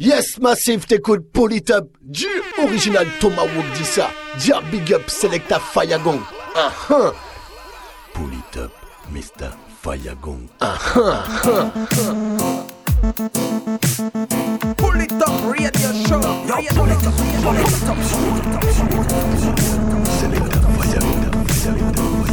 Yes, Massive, t'écoutes Polytop, du original Tomahawk dit ça. Dia Big Up, Selecta Fayagong. Ah ah. Polytop, Mr. Fayagong. Ah ah ah. Pull it up, radio show. Yo, pull it up, pull it up. Selecta Fayagong. Selecta Fayagong.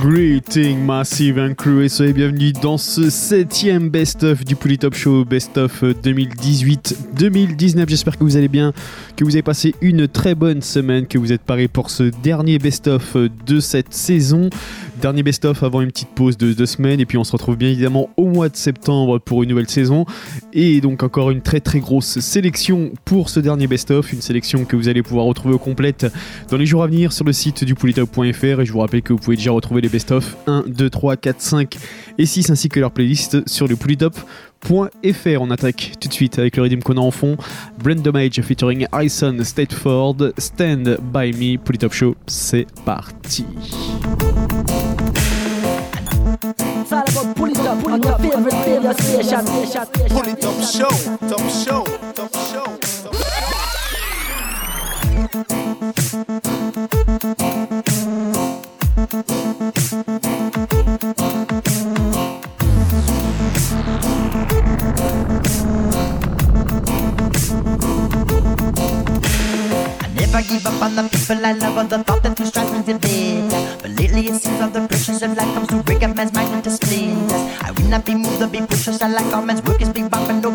Greeting Massive and Crew et soyez bienvenus dans ce septième best-of du Polytop Show, best-of 2018-2019. J'espère que vous allez bien, que vous avez passé une très bonne semaine, que vous êtes parés pour ce dernier best-of de cette saison. Dernier best-of avant une petite pause de deux semaines et puis on se retrouve bien évidemment au mois de septembre pour une nouvelle saison et donc encore une très très grosse sélection pour ce dernier best-of, une sélection que vous allez pouvoir retrouver au complète dans les jours à venir sur le site du polytop.fr et je vous rappelle que vous pouvez déjà retrouver les best-of 1, 2, 3, 4, 5 et 6 ainsi que leur playlist sur le polytop.fr. On attaque tout de suite avec le rythme qu'on a en fond. Brand Damage featuring Harrison Stateford, Stand By Me, Polytop Show, c'est parti. It's all about pull it up on your favorite radio station. Pull it up, show, top show, top show. top I give up on the people I love or the thought that strives me to bed. But lately it seems all the pressures of life comes to break up man's mind into splinters. I will not be moved or be pushed, I like all man's work is big bump and no.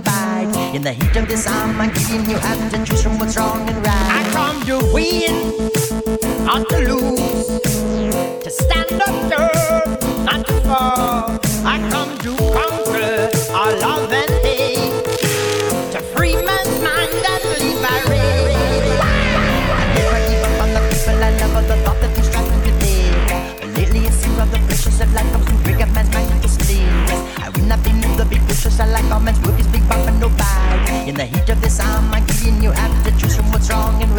In the heat of this arm, I'm giving you have to choose from what's wrong and right. I come to win, not to lose, to stand up firm, not to fall. I come precious. I like almonds, rookies, big bump, and no bite. In the heat of this, I'm be in your the Choose from what's wrong and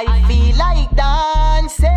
I feel like dancing.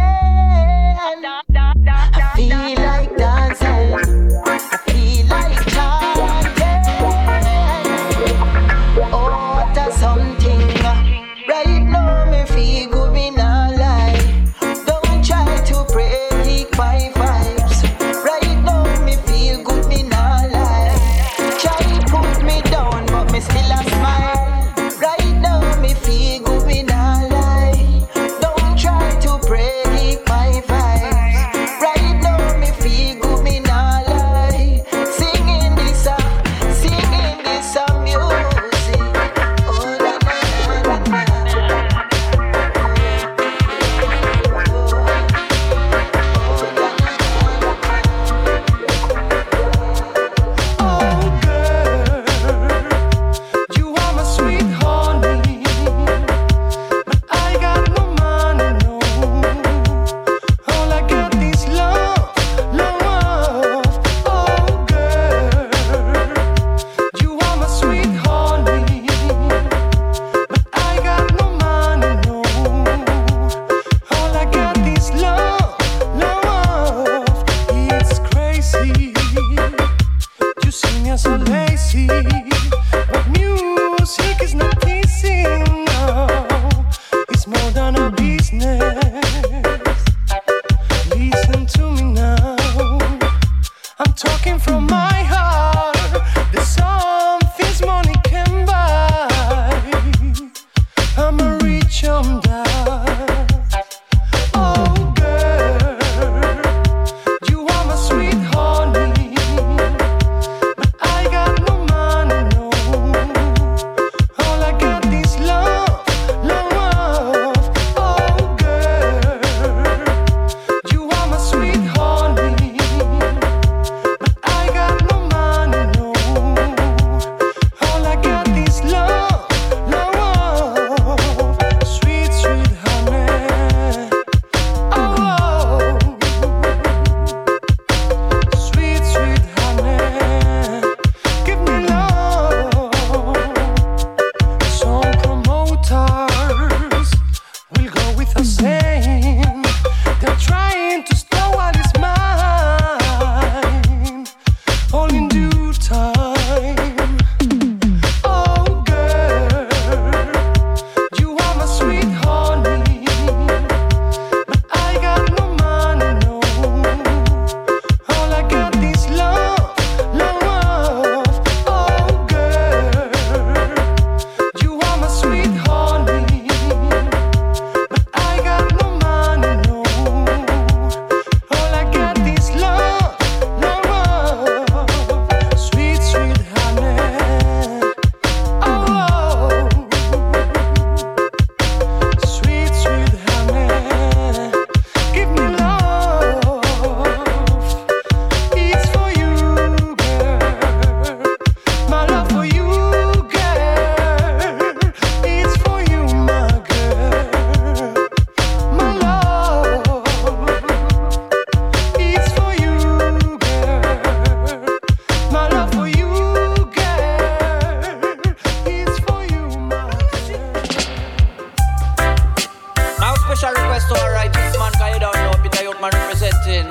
thing.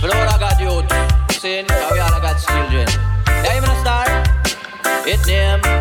For I got youth, sin, we all I got children. Yeah, you understand? It name.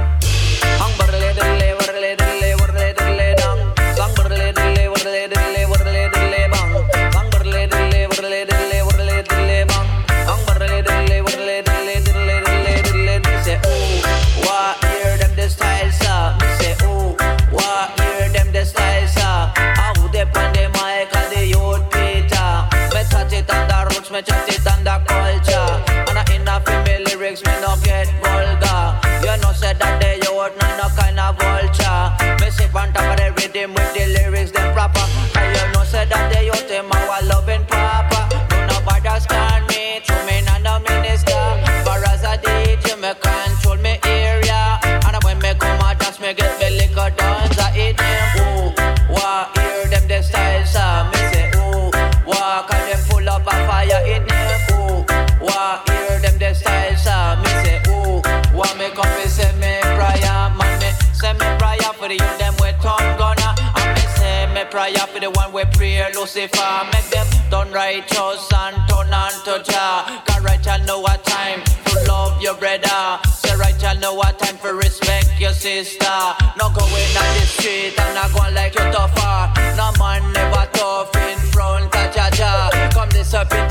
Lucifer. Make them turn righteous and turn unto Jah. Cause right you know what time to love your brother. Say right you know what time for respect your sister. No going on the street and not going like you tougher. No man never tough in front of Jah Jah. Come this up into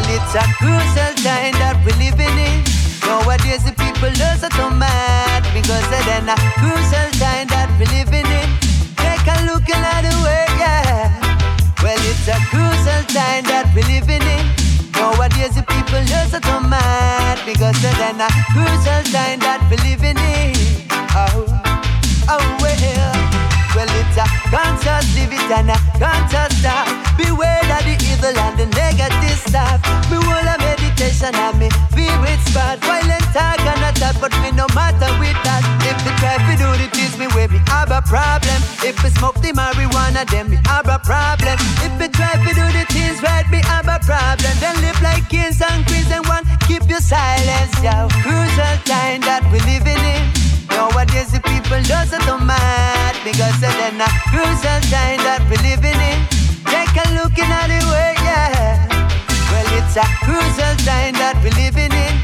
Well, it's a crucial time that we're living in. Nowadays, the people just so mad because they're in a crucial time that we're living in. Take a look another way, yeah. Well, it's a crucial time that we're living in. Nowadays, the people just so mad because they're in a crucial time that we're living in. Oh, oh, well. Well, it's a conscious live it and a conscious stop. Beware of the evil and the negative meditation and me with spot. Violent talk and a talk, but me no matter with that. If they try to do the things me way, me have a problem. If we smoke the marijuana, then me have a problem. If we try to do the things right, me have a problem. Then live like kings and queens and one, keep your silence, yo. Crucial time that we living in. Nowadays the people just so mad because they're a crucial time that we're living in. A crucial time that we're living in.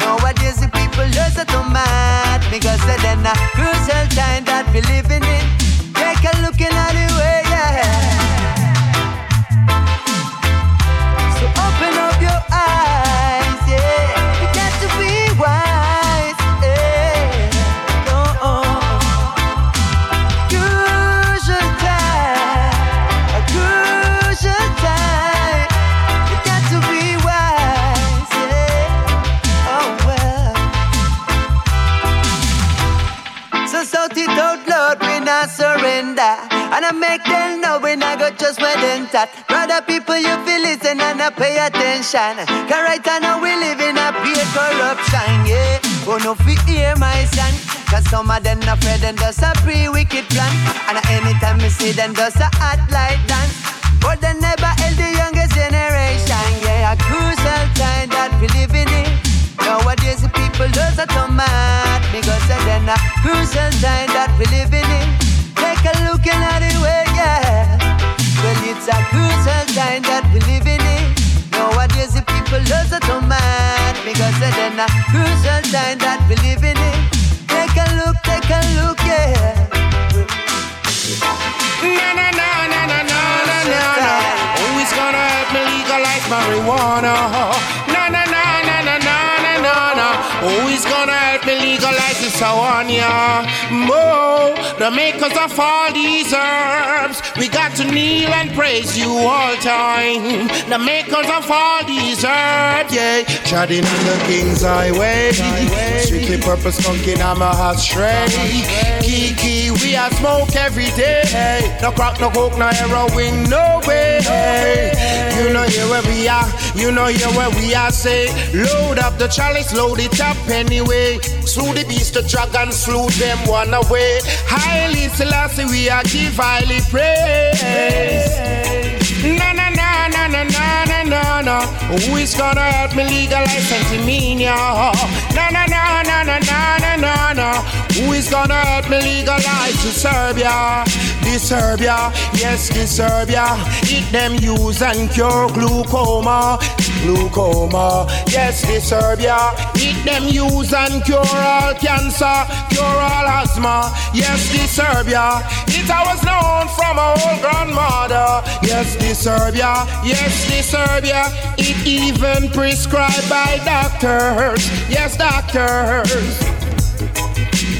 Nowadays the people just so mad because they're in a crucial time that we're living in. Take a look in at the way, And I make them know when I go just where them that. Brother people, you feel listen and I pay attention. Cause right now we live in a pure corruption, yeah. Oh no, fi hear my son. Cause some of them afraid and does a pre-wicked plan. And anytime me see them does a hot light dance. But they never held the youngest generation. Yeah, a crucial time that we living in. It. Nowadays the people does a tomat. Because then a crucial time that we living in. Take Well, it's a that we in. Nowadays the people tomat. Because a that we in. Take a look, take a look, yeah. Na. Who is gonna help me legalize marijuana? Na na na na na na na na na. Who is gonna help me legalize this one, yeah? Mo, the makers of all these herbs, we got to kneel and praise you all time. The makers of all these herbs, yeah, treading on the King's highway. Strictly purpose funkin' I'm a hot stray. Kiki, we are smoke every day. No crack, no coke, no heroin, no way. You know here where we are, you know here where we are. Say, load up the chalice, load it up anyway. Slew the beast, the dragon slew them one away. Haile Selassie, we are give highly praise. Na na na na na na na na. Who is gonna help me legalize antimania? Na na na na na na na na. Who is gonna help me legalize to Serbia? This Serbia, yes, this Serbia. It them use and cure glaucoma glaucoma. Yes, dyserbia. It them use and cure all cancer, cure all asthma. Yes, dyserbia. It I was known from our old grandmother. Yes, dyserbia. Yes, dyserbia. It even prescribed by doctors. Yes, doctors.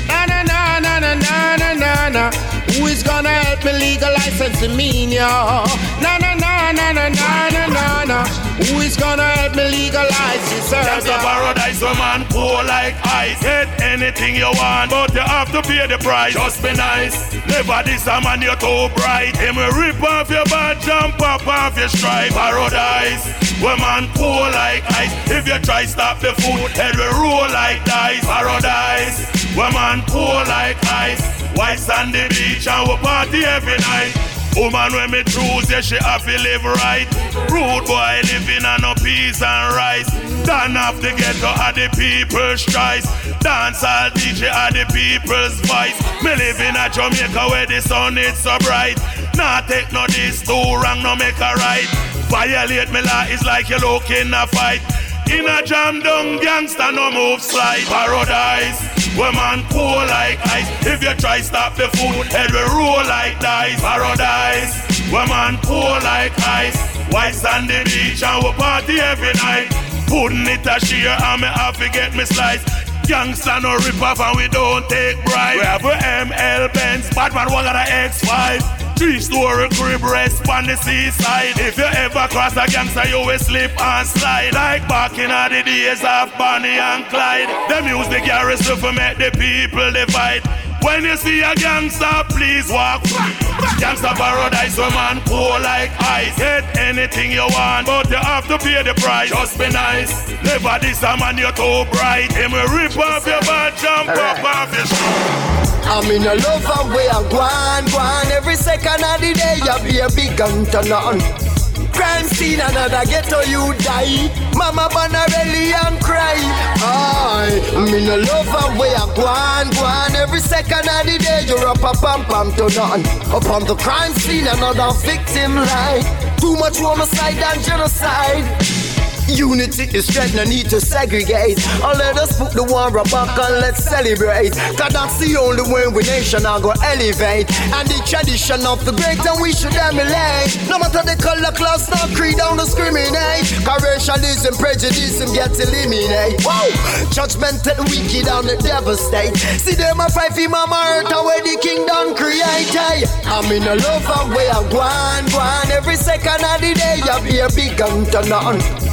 Na na na na na na na na. Who is gonna help me legalize Sensimania? Na na na na na na na na na. Who is gonna help me legalize this That's a paradise where man cool like ice. Get anything you want, but you have to pay the price. Just be nice. Never this a man you're too bright. Him will rip off your badge, jump up off your stripe. Paradise where man cool like ice. If you try stop the food, head will roll like dice. Paradise where man cool like ice. White sandy beach and we party every night. Woman when me choose, yeah, she have to live right. Rude boy living on no peace and rice. Turn off the ghetto of the people's choice. Dance all DJ of the people's voice. Me live in Jamaica where the sun is so bright. Nah take no this too wrong, no make a right. Violate me law is like you look in a fight. In a jam down gangster no move slide paradise Where man cool like ice. If you try stop the food Head will roll like dice. Paradise. Where man cool like ice. White sandy beach and we party every night. Putting it a sheer and me have to get me slice. Gangsta no rip off and we don't take bribe We have a ML Benz. Batman one got a X5 Three story crib rest on the seaside. If you ever cross a gangster, you will slip and slide. Like back in the days of Bonnie and Clyde. Them use the garrison to make the people divide. When you see a gangster, please walk. Gangster paradise, where man cool like ice. Get anything you want, but you have to pay the price. Just be nice. Never this a man you're too bright. Him will rip off your bad, jump up off your I'm in a love and way I go on, go on Every second of the day you be a big gun turn on Crime scene another ghetto you die. Mama Bonarelli and cry. I'm in a love and way I go on, go on. Every second of the day you're up a pam pam turn on Upon the crime scene another victim lie. Too much homicide and genocide Unity is strength, no need to segregate. Or let us put the war back and let's celebrate. Cause that's the only way we nation are gonna elevate. And the tradition of the great and we should emulate. No matter the color, class, no creed, don't discriminate. Cause racialism, prejudice and get eliminated. Whoa! Judgmental, wicked, and devastate. See them a fight for mama earth where the kingdom create. Hey, I'm in a love and way I go on, go. Every second of the day, you be a big gun turn on.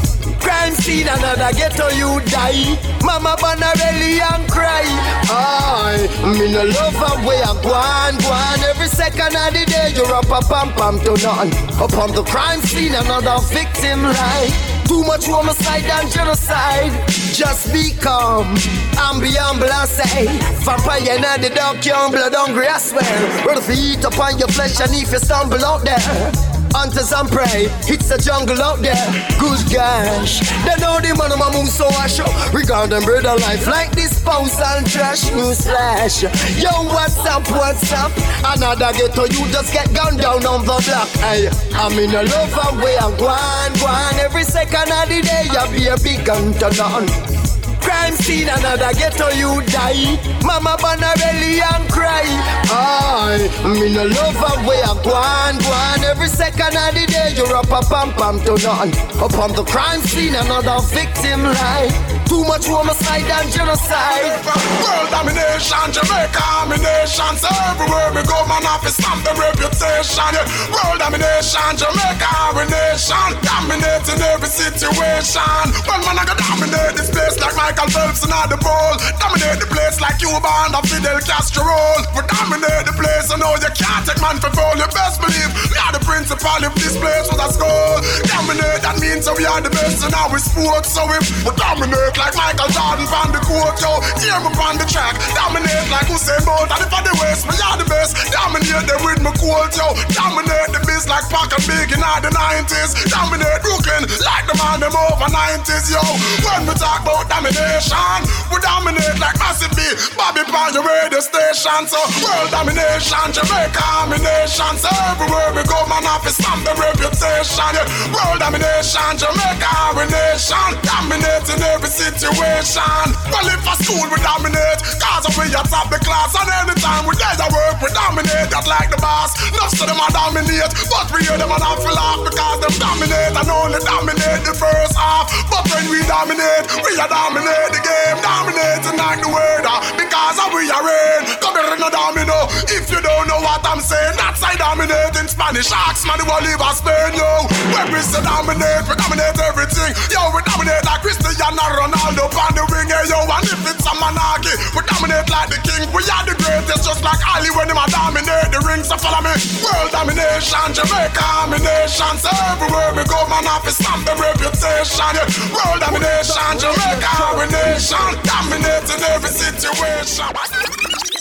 Crime scene, another ghetto you die. Mama Bonarelli and cry. I, me no love and way I go on, go on. Every second of the day, you're up a pam pam to none. Upon the crime scene, another victim lie. Too much homicide and genocide. Just be calm and be and say, eh? Vampire and the dog, young blood hungry, I swear. Rather feet upon your flesh and if you stumble out there. Hunters and prey, it's a jungle out there. Good gosh, they know the man of my moon so I show. Regard them brother life like this spouse and trash news flash. Yo, what's up, what's up? Another ghetto, you just get gunned down on the block. Hey, I'm in a love way, I'm going, going. Every second of the day, you be a big gun to none. Crime scene, another ghetto you die. Mama Bonarelli and cry. I, me no love a way I go on, go on. Every second of the day you're up a pam pam to none. Upon the crime scene, another victim lie. Too much homicide and genocide. World domination, Jamaica domination. So everywhere we go, man, off is stamp the reputation. Yeah. World domination, Jamaica domination. Dominating every situation. Well, man, I can dominate this place like my Michael Phelps and the ball. Dominate the place like you Cuba and Fidel Castro. We dominate the place, I know you can't take man for fool. You best believe we are the principal if this place was a school. Dominate, that means that we are the best in our sport. So if we dominate like Michael Jordan yo, hear me on the track. Dominate like Usain Bolt, and if I the West, we are the best. Dominate them with my quote, yo. Dominate the biz like Pac and Big in the 90s. Dominate Brooklyn like the man them over 90s, yo. When we talk about dominate nation. We dominate like massive B. Bobby Pan, your radio station. So world domination, Jamaica domination. So everywhere we go, man, off is stamp the reputation. Yeah. World domination, Jamaica domination. Dominating every situation. Well, if a school we dominate, cause we at top the class. And anytime we there work, we dominate that like the boss. Enough of them are dominate, but we hear them and have to laugh because them dominate and only dominate the first half. But when we dominate, we are dominate the game, dominating like the word, because we are in. Come here, no domino. If you don't know what I'm saying, that's I dominate in Spanish. Ask man, the will leave us Spain, yo. When we say dominate, we dominate everything. Yo, we dominate like Cristiano Ronaldo on the wing, yo. And if it's a monarchy, we dominate like the king. We are the greatest, just like Ali when him a dominate the ring. So follow me. World domination, Jamaica domination. So everywhere we go, man, off is stamp the reputation. Yeah. World domination, Jamaica domination, dominating every situation.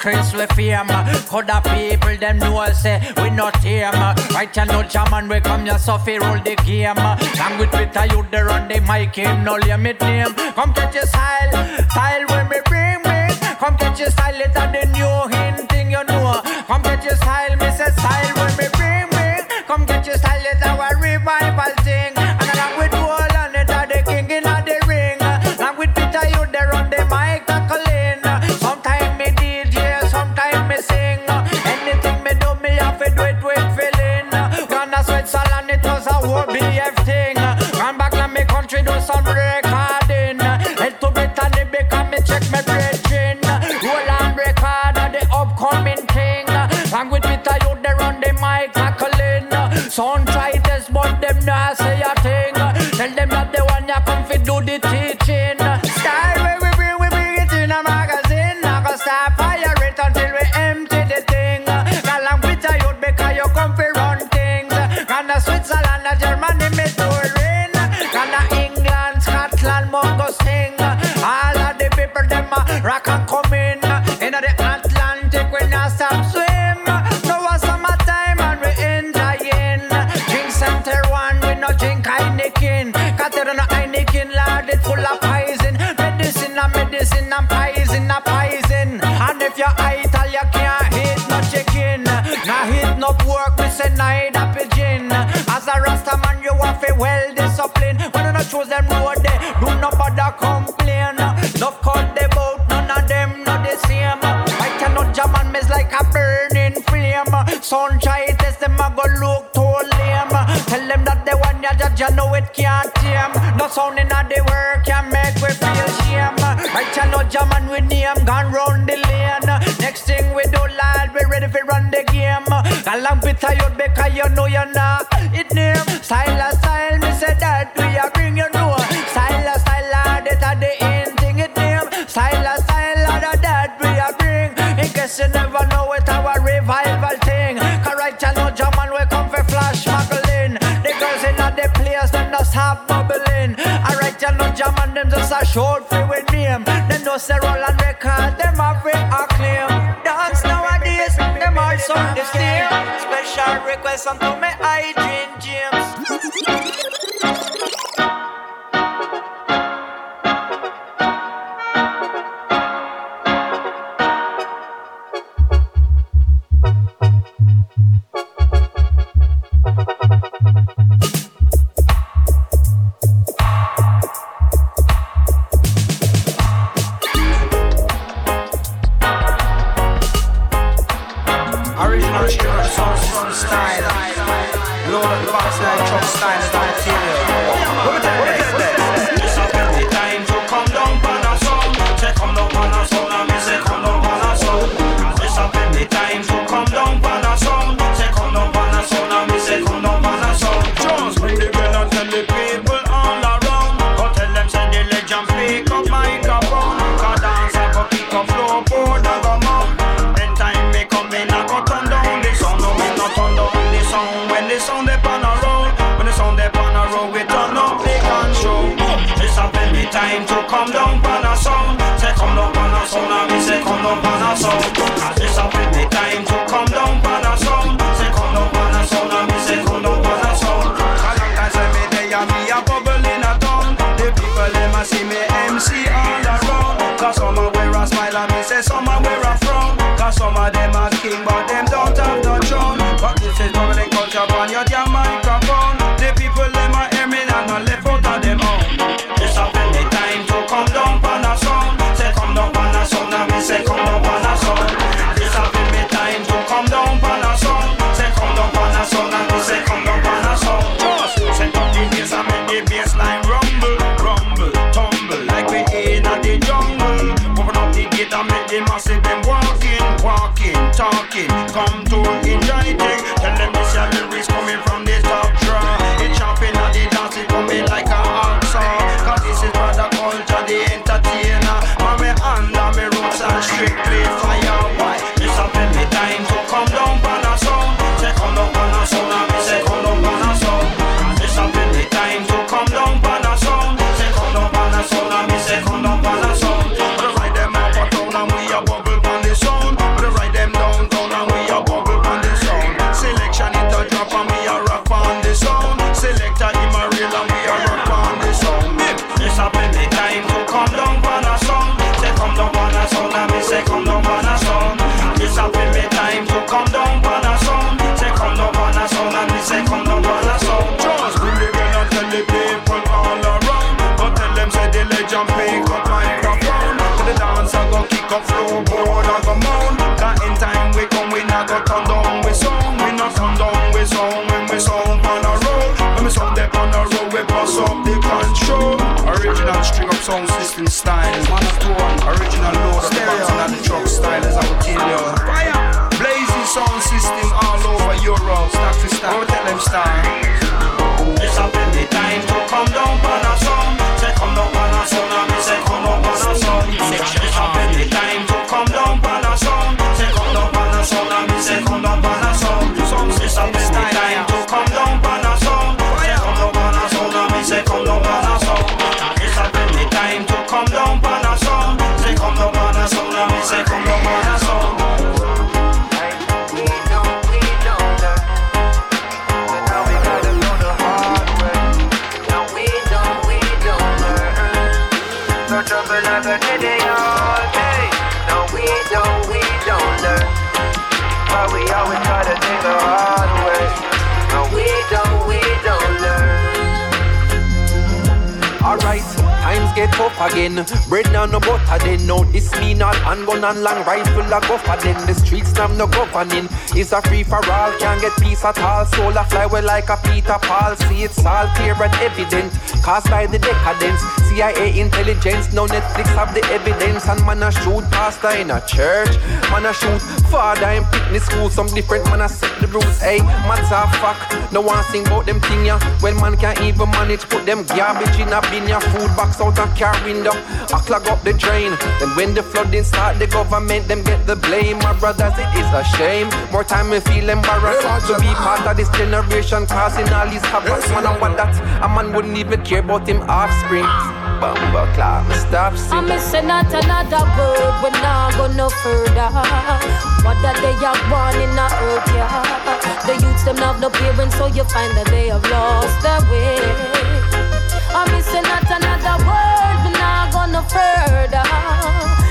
Chris we fame. Could people them know say we not tame. Right channel, know we come ya so fi roll the game. Language with a youth they run the mic game. No limit name. Come catch a style. Roll and record, them offering a clear. Dance nowadays, them all sound the same. Special request, I'm to me hide. Again. Bread now no butter then. No, this me not handgun and long rifle a go for then. The streets now no governing. It's a free for all, can't get peace at all. Soul a fly well like a Peter Paul. See it's all clear and evident. Caused by the decadence. CIA intelligence, now Netflix have the evidence. And man a shoot pastor in a church. Man a shoot father in picnic school. Some different man a set the rules. Hey, matter of fact, no one sing about them thing ya. When man can't even manage, put them garbage in a bin ya. Food box out a car window. I clog up the drain. Then when the flooding start, the government them get the blame. My brothers, it is a shame. More time we feel embarrassed to be part of this generation, causing all these havoc. Man, I want that a man wouldn't even care about him offspring. Bumble clock, me stop I'm missing not another word, we not go no further. What that they are born in the earth, yeah. The youths them have no parents, so you find that they have lost their way. I'm missing not another word, we not go no further.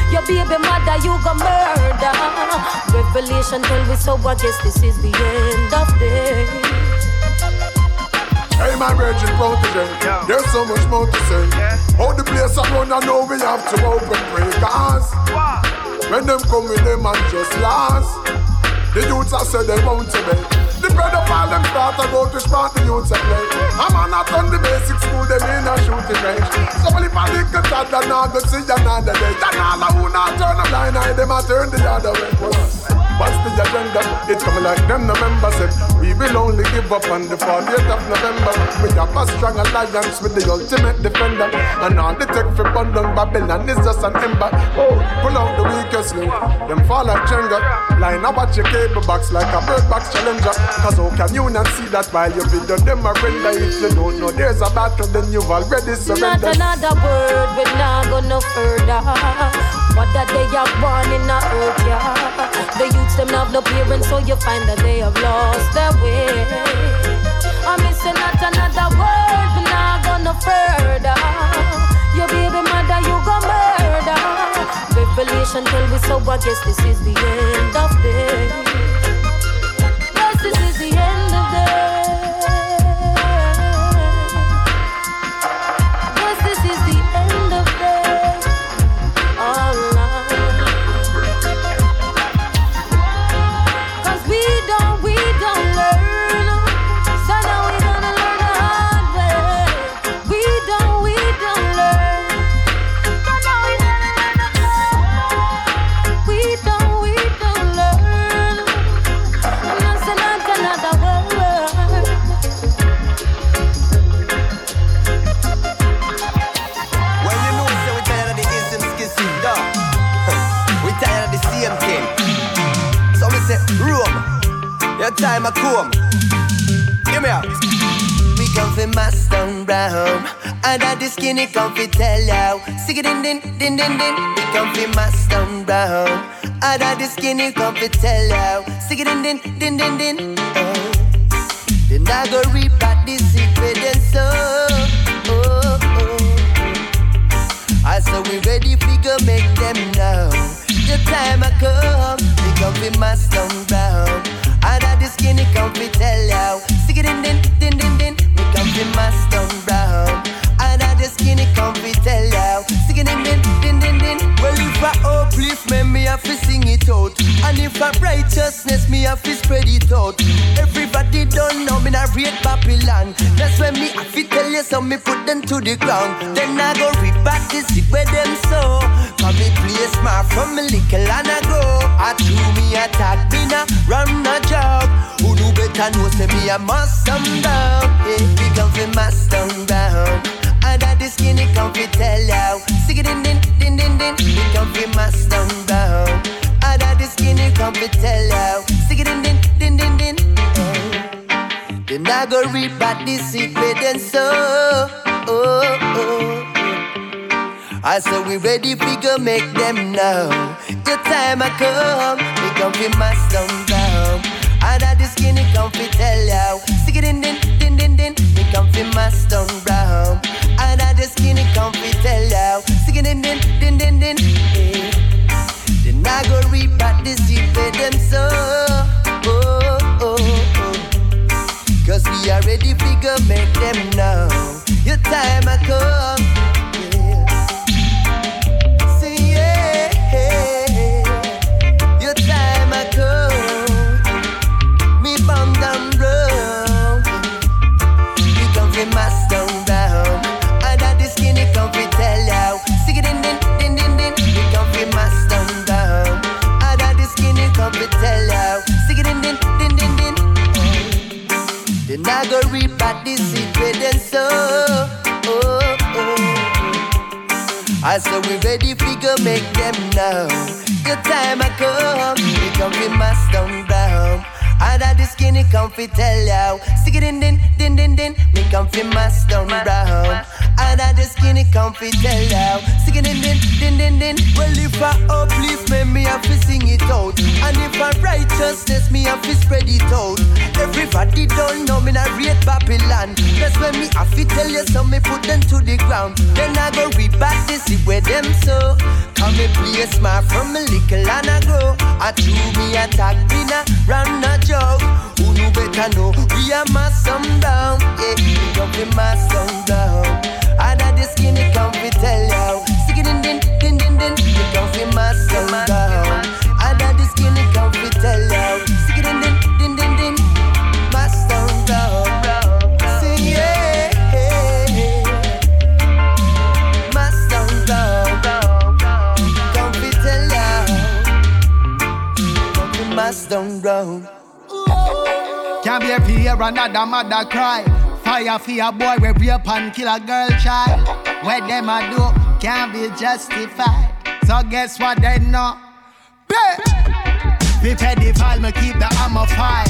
Your baby mother, you go murder. Revelation tell me so, I guess this is the end of day. Hey, my virgin protege, there's so much more to say. How the place I run, I know we have to open. Cause when them come with them and just last, the youths I said they want to obey. The bread of pedophile them start to go to spot the youths a play. I'm on not on the basic school, them in a shooting range. So well, if I lick a tad, then I go see another day. Then all I who not turn a blind eye, them I turn the other way. What's the agenda? It's coming like them November said. We will only give up on the 40th of November. We have a strong alliance with the ultimate defender. And all the tech for bundle Babylon is just an ember. Oh, pull out the weakest link. Them fall like Jenga. Line up at your cable box like a bird box challenger. Cause how can you not see that while you video them a render? If you don't know there's a battle, then you've already surrendered. Not another word, we're not go no further. What that they are born in the earth, yeah. The youths them have no parents, so you find that they have lost their way. I'm missing not another word, we not go no further. Your baby mother, you go murder. Revelation tell me so, I guess this is the end of day. Time a come. Give me. We come fi Master Brown Under the skinny come fi tell you Sing it din din din din din We come fi Master Brown Under the skinny come fi tell you Sing it din din din din din oh. Then I go reap at the secret and so oh, oh. I say we ready fi go make them know The time I come We come fi Master Brown Under the skinny come fi tell you Sing it din din din din din We come fi Master out. And if I righteousness, me have to spread it out. Everybody don't know me not rate Babylon. That's when me I fit tell you so me put them to the ground. Then I go reback the seed where them sow. Come me play smart from me little and I grow. I chew me attack me now run a job. Who know better know say me a must some down. Yeah, we come fi mass down down. And that the skinny come fi tell you. Sing it din din din din din. We come fi down down. And skinny come fi tell you. Sing it din din din din din. Then I go read back the seed where them sow. Oh, oh. I said we ready fi go make them know. Your time I come, we come fi mass down down. And that the skinny come fi tell you. Stick it in din din din din. We come fi mass down down. And that the skinny come fi tell you. Stick it in din din din din. Yeah. I go read back the seed where them sow. Oh, oh, oh. Cause we are ready fi go make them know. Your time I come. I said we ready fi go make them know. Your time I come, we come fi mass down down. That the skinny come fi tell you. Stick it in din din din din. Me come fi mass down. And that the skinny come fi tell you. Stick it in din din din din. Well if I uplift me, me have to sing it out. And if I righteousness, me have to spread it out. Everybody don't know me not rate Babylon. That's when me have to tell you so me put them to the ground. Then I go read back this see where them so. Come me play smart from me little and I grow. I chew me attack me na run a joke. Who know better know we are mass down. Yeah, we mass some down. That the skinny fi tell you. Stick it in din din din din. We mass some down. That the skinny fi tell you. In down. Say yeah. Can't be a fear another mother cry. Fire for a boy we rape and kill a girl child. What them a do can't be justified. So guess what they know? Bet. Be pedophile, me keep the hammer fire.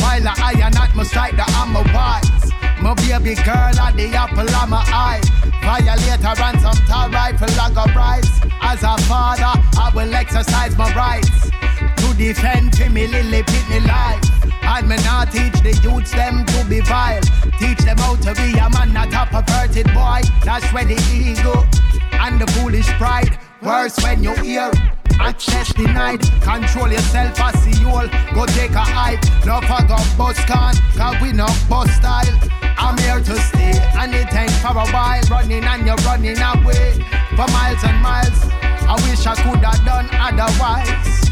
While I iron not me strike the hammer wise. My baby girl at the apple of my eye. Violator and some tall rifle like a prize. As a father, I will exercise my rights to defend to me lily pitney life. And me not teach the youths them to be vile. Teach them how to be a man, not a perverted boy. That's where the ego and the foolish pride. Worse when you hear access denied. Control yourself as the old. Go take a hike. No fuck up bus can, cause we no bus style. I'm here to stay, and it ain't for a while. Running and you're running away for miles and miles. I wish I could have done otherwise.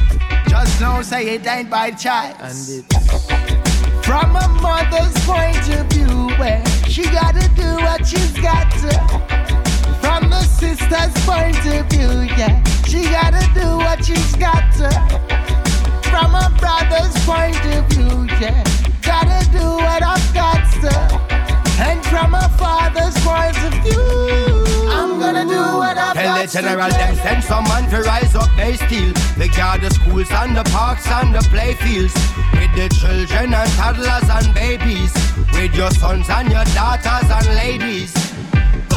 Just know, say it ain't by choice. From a mother's point of view, where she gotta do what she's got to. From a sister's point of view, yeah, she gotta do what she's got to. From a brother's point of view, yeah, gotta do what I've got to. And from a father's point of view, I'm gonna do what I've Tell got the general to. them send some man to rise up they steal They guard the schools and the parks and the playfields With the children and toddlers and babies. With your sons and your daughters and ladies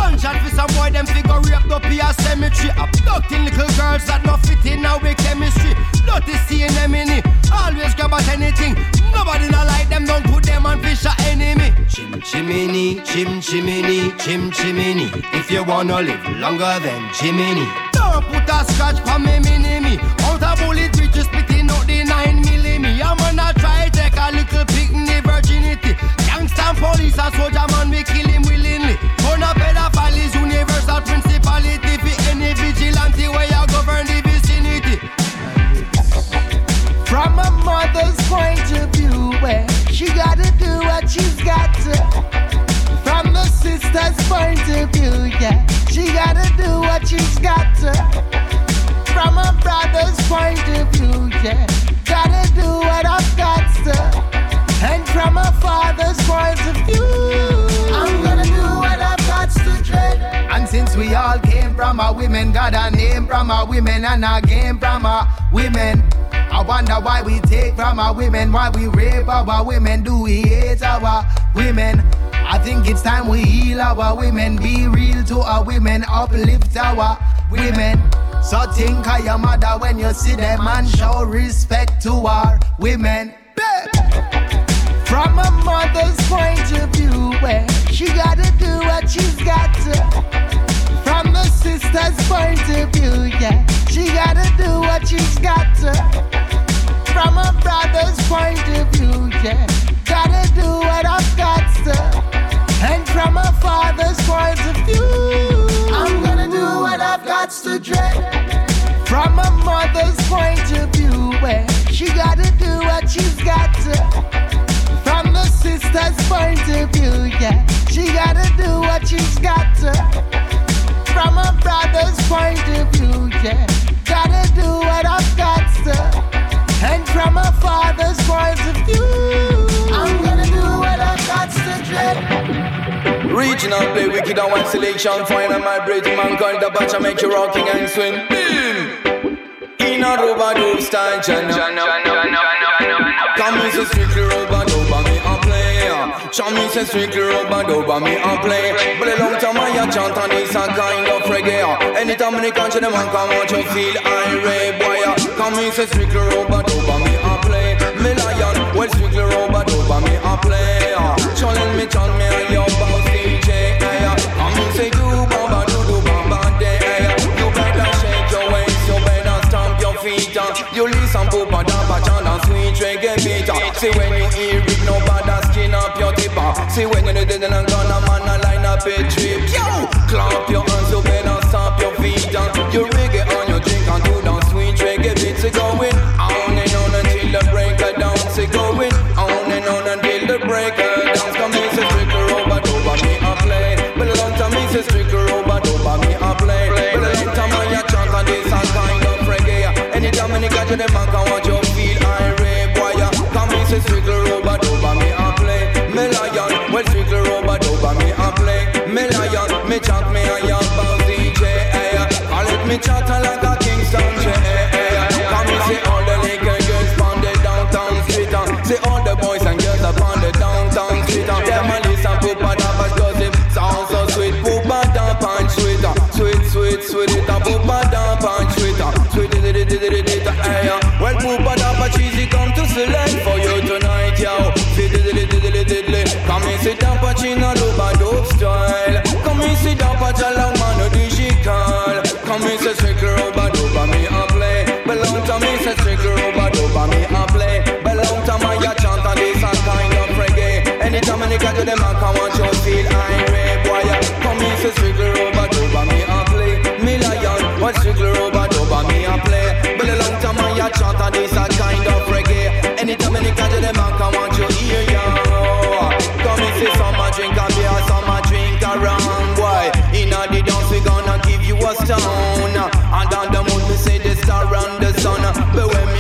Gunshot for some boy them figure raped up here cemetery. Abducting little girls that not fit in our chemistry. Dirty seeing them in it. Always grab at anything. Nobody not like them don't put them on fish a enemy. Chim chimney, chim chimney, chim chimney If you wanna live longer than Jiminy. Don't put a scratch for me mini me Out a bullet which is splitting out the 9 milli I'm gonna try take a little picnic virginity Gangsta police and soldier man we kill him willingly. Gonna pedophile way I govern the vicinity. From a mother's point of view, where she gotta do what she's got to. From a sister's point of view, yeah, she gotta do what she's got to. From a brother's point of view, yeah, gotta do what I've got to. And from a father's point of view dread. And since we all came from a women, got a name from a women, and a game from a women. I wonder why we take from our women, why we rape our women, do we hate our women? I think it's time we heal our women, be real to our women, uplift our women. So think of your mother when you see them and show respect to our women. From a mother's point of view, where she gotta do what she's got to. From the sister's point of view, yeah, she gotta do what she's got to. From a brother's point of view, yeah, gotta do what I've got to. And from a father's point of view, I'm gonna do what I've got to dread. From a mother's point of view, where she gotta do what she's got to. Sister's point of view, yeah, she gotta do what she's got to. From a brother's point of view, yeah, gotta do what I've got to. And from a father's point of view, I'm gonna do what I've got to dread. Regional play wicked and one selection fine and my bridge man called the batch I make you rocking and swing. Boom. In a rubber dub style, Jana. Come say strictly rubber Me say strictly rubber dub and me a play. But a long time I chant and it's a kind of reggae. Anytime I catch the man come out you feel irate, boy. Come in, say strictly rubber dub and me a play. Me lion, well strictly rubber dub and me a play. Challenge me, chant me and your boss DJ. In, say do baba do do baba day. You better shake your waist, you better stamp your feet. You listen to John and sweet reggae beat. See when you hear it, no See when you did it and gonna man a line up a trip. Yo, clap your hands, you better stamp your feet. Down. You reggae to select for you tonight, yo. It, it, it. Come and sit down, Pachina, Luba, dope style. Come and sit down, Pachala, man, digital. Come and say, straight rubber, doba, me a play. Belong to me, say, straight rubber, doba, me a play. Belong to my ya chant and this a kind of reggae. Anytime I catch them, I can want you feel irate, boy. Come and say, straight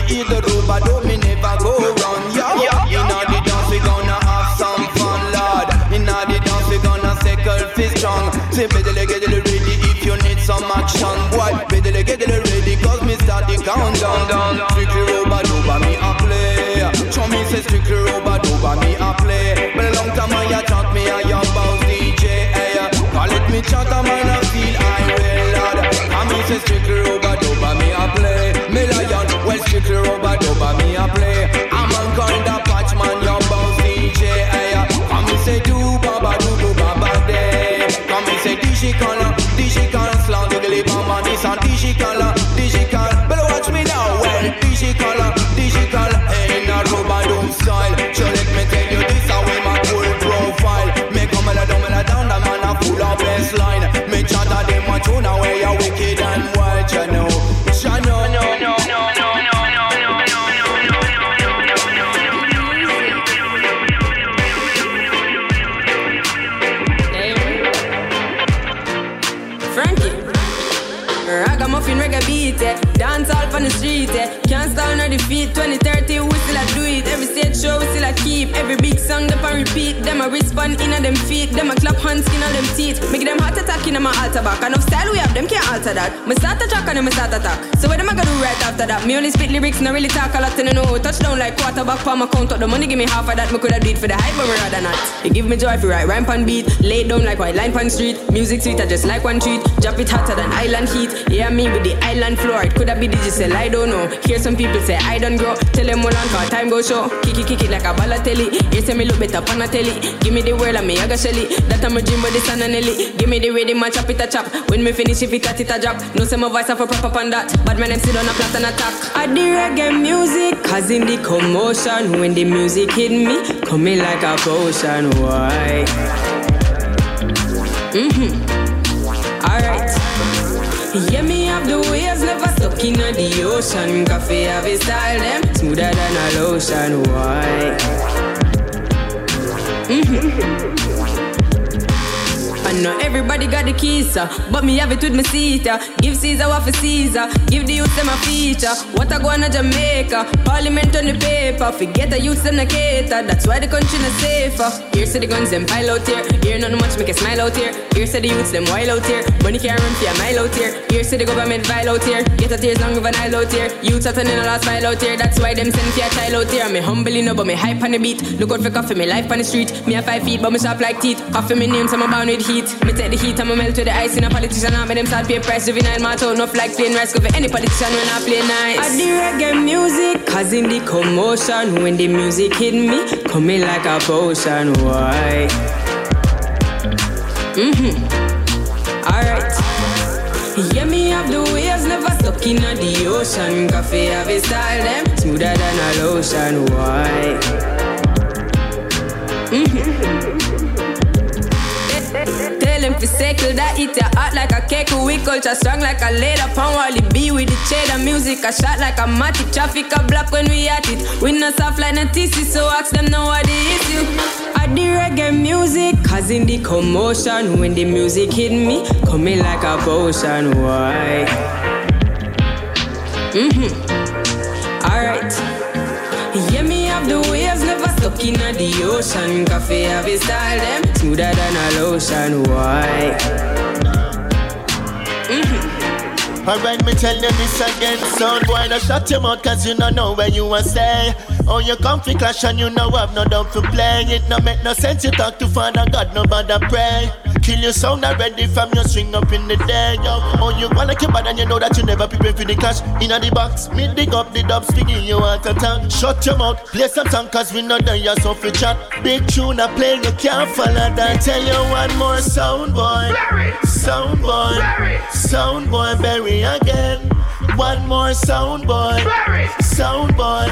eat the rubber, do me never go run, yo. Inna the dance, we gonna have some fun, lad. Inna the dance, we gonna circle fist strong. Say, get it ready if you need some action, boy. Better get it ready, cause me start the countdown. Strictly rubber, rubber, me a play. Show me say strictly rubber, rubber, me a play. But a long time I a chant me a young bounce DJ. eh. Call it me chant a man a feel irate, lad. And me say strictly this little rubber dubber me a play. I'm on kind of patch man, your boss DJ. Hey, come and say do baba do do baba day. Come and say DJ can, DJ can, slant diggly bamba, this and DJ. A in them feet. Them a clap hands, on them teeth. Make them heart attack in my altar back. Enough style we have, them can't alter that. Me start attack and them start attack. So what am I gonna do right after that? Me only spit lyrics, not really talk a lot, and I know. Touchdown like quarterback, palm account up the money, give me half of that. Me coulda do it for the hype, but rather not. It give me joy if you write rhyme pan beat. Lay down like white line pan street. Music sweet, I just like one treat. Drop it hotter than island heat. Yeah, me with the island floor. It coulda be digital, I don't know. Hear some people say I don't grow. Tell them hold on, cause time go show. Kick it, kick it like a Balotelli. You say me look better on a telly. Give me the world and me I got shelly. That I'm a dream, but this and a Nelly. Give me the rhythm, man, chop it a chop. When me finish, if it a it a drop. No say my voice have a proper on that. But my name sit on a plot and attack. I the reggae music, cause in the commotion. When the music hit me, coming like a potion. Why? Mm-hmm. Alright. Yeah, me have the waves, never stuck in the ocean. Coffee have a style, them smoother than a lotion. Why? Mm-hmm. Know everybody got the keys, but me have it with seat. Uh. Give Caesar what for Caesar, give the youth them a feature. What I go on to Jamaica, Parliament on the paper. Forget the youth them a cater, that's why the country not safer. Here say the guns them pile out here, here nothing much make a smile out here. Here say the youths them wild out here, money can't run for a mile out here. Here say the government vile out here, get a tears long of an aisle out here. Youths are turning a last mile out here, that's why them send for a child out here. Me humble enough, but me hype on the beat. Look out for coffee, me life on the street. Me a five feet, but me sharp like teeth. Coffee me name, so I'm bound with heat. Me take the heat, I'ma melt with the ice in a politician. I'm them start pay price. Juvenile, my tone off like plain rice. Go for any politician when I play nice. I the reggae music, cause in the commotion, when the music hit me, coming like a potion. Why? Mm-hmm. Alright. Yeah, me have the waves, never stuck in the ocean. Coffee have a style, them smoother than a lotion. Why? Mm-hmm. Tell him to circle that eat your heart like a cake. We culture strong like a leather pound Wally B with the cheddar music. A shot like a matty traffic a block when we at it. We not soft like no TC, so ask them know what the issue. I the reggae music, causing the commotion, when the music hit me, coming like a potion. Why? Mm-hmm. Alright. Yeah, me have the waves, never stuck in the ocean. Coffee have style, them smoother than a lotion. Why? Mm-hmm. Alright, me tell you this again, son boy, no shut your mouth cause you don't know where you are say Oh, you come fi clash and you know I've no doubt to play It no make no sense you talk to Father God, no bother pray Kill your sound already from your string up in the day, yo. Oh, you wanna keep bad and you know that you never prepare for the cash. Inna the box, me dig up the dubs, figure you want a tongue. Shut your mouth, play some song cause we know done, you're so free chat. Big tune I play, you can't follow that. Tell you one more sound boy. Sound boy. Sound boy, bury again. One more sound boy. Sound boy.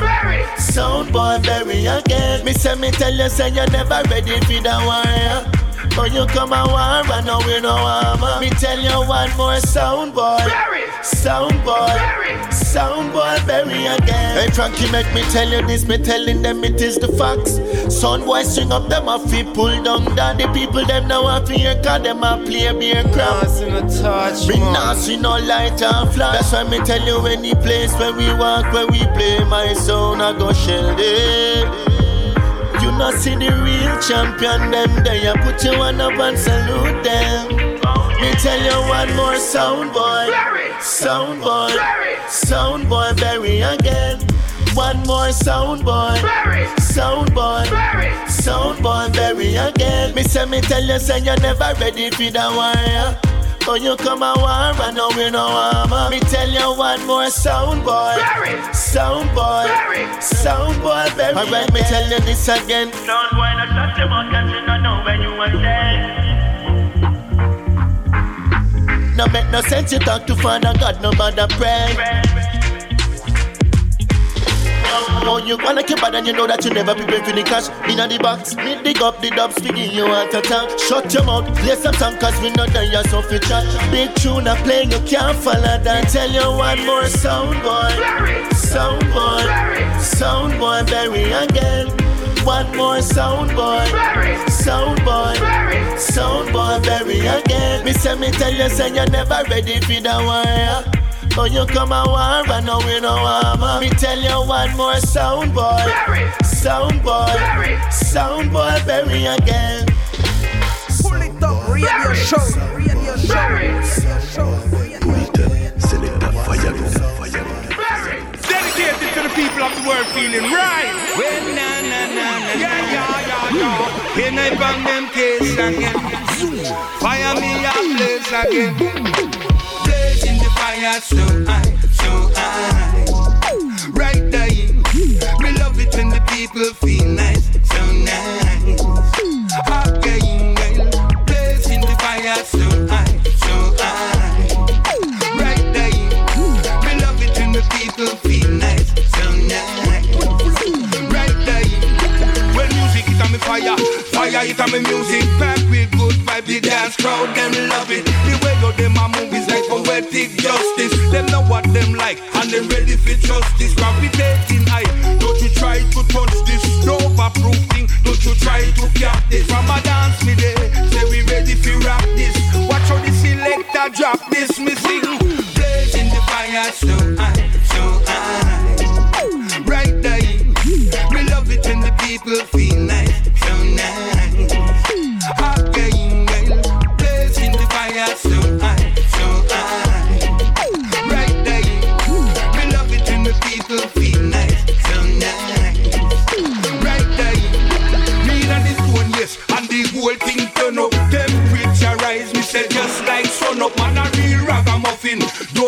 Sound boy, bury again. Me say me tell you, say you're never ready for the wire. Oh, you come a war and now we no armor. Me tell you one more sound boy. Sound boy. Sound boy, bury again. Hey, Frankie, make me tell you this. Me telling them it is the facts. Sound boy, string up them a feet, pull down down. The people them now a fear, cause them a play beer crap. Me nah see no light and flash. That's why me tell you any place where we walk, where we play my sound, I go shell it. You not see the real champion them there. You put your one up and salute them. Me tell you one more sound boy. Sound boy. Sound boy, bury again. One more sound boy. Sound boy. Sound boy, bury again. Me say me tell you, say you're never ready for the wire. Oh, you come a war and now we no armor. Me tell you one more sound boy. Sound boy. Sound boy, bury Alright, me tell you this again. Sound boy, not touch your mouth cause you don't know where you are stay. No make no sense you talk to Father God, no bother pray. Oh, you wanna keep bad and you know that you never prepare for the cash. Inna the box, me dig up the dubs, figure you want to. Shut your mouth, play some song cause we know that you're so fit chat. Big tune I play, you can't follow that. Tell you one more sound boy. Sound boy. Sound boy, bury again. One more sound boy. Sound boy. Sound boy, bury again. Me say me tell you, say you're never ready for the wire. Oh, you come a war, but no we no armor. Me tell you one more sound boy. Barry. Sound boy. Barry. Sound boy, bury again. Pull it up, radio show. Radio show. Pull it up, uh, selecta fire gun, fire gun. Dedicated to the people of the world feeling right. Well, na na na na. Yeah, yeah, yeah, yeah. When I bang them case again, fire me a blaze again. In the fire so high, so high. Right there, me love it when the people feel nice, so nice. Again, girl, blaze in the fire so high, so high. Right there, me love it when the people feel nice, so nice. Right there, when music it on me fire, fire it on me music. Pack with vibe, the dance crowd them love it. The way you them a movies like poetic justice. Them know what them like and them ready for justice. Gravitating high, don't you try to touch this. No overproof thing, don't you try to cap this. From a dance me there, say we ready for rap this. Watch how the selector drop this, me sing. Blaze in the fire so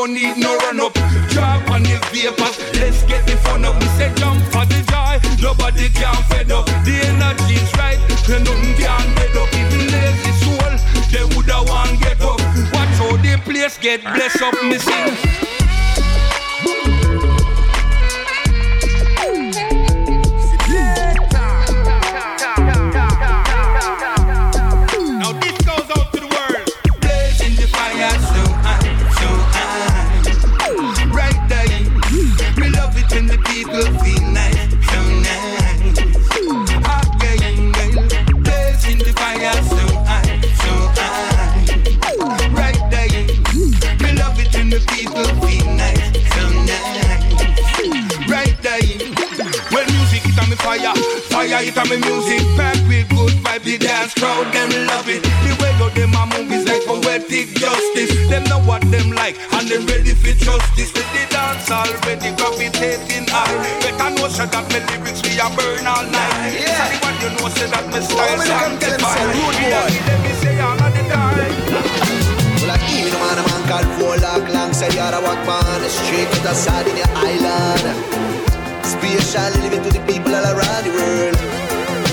need no run up. Drop on the vapors, let's get the fun up. Me say jump for the joy, nobody can fed up. The energy's right, and nothing can dead up. Even lazy soul, they woulda want get up. Watch how the place get blessed up, me sing. The dance crowd them love it. The way you them a movies like poetic justice. Them know what them like and them ready for justice. With the dance already gravitating high. Better know say that my lyrics we a burn all night. Yeah. Anyone you know say that my style sanctified. Let me say all of the time. Even a man, a man called Warlock Alongside the other walk man Straight to the side in the island Spatial living to the people all around the world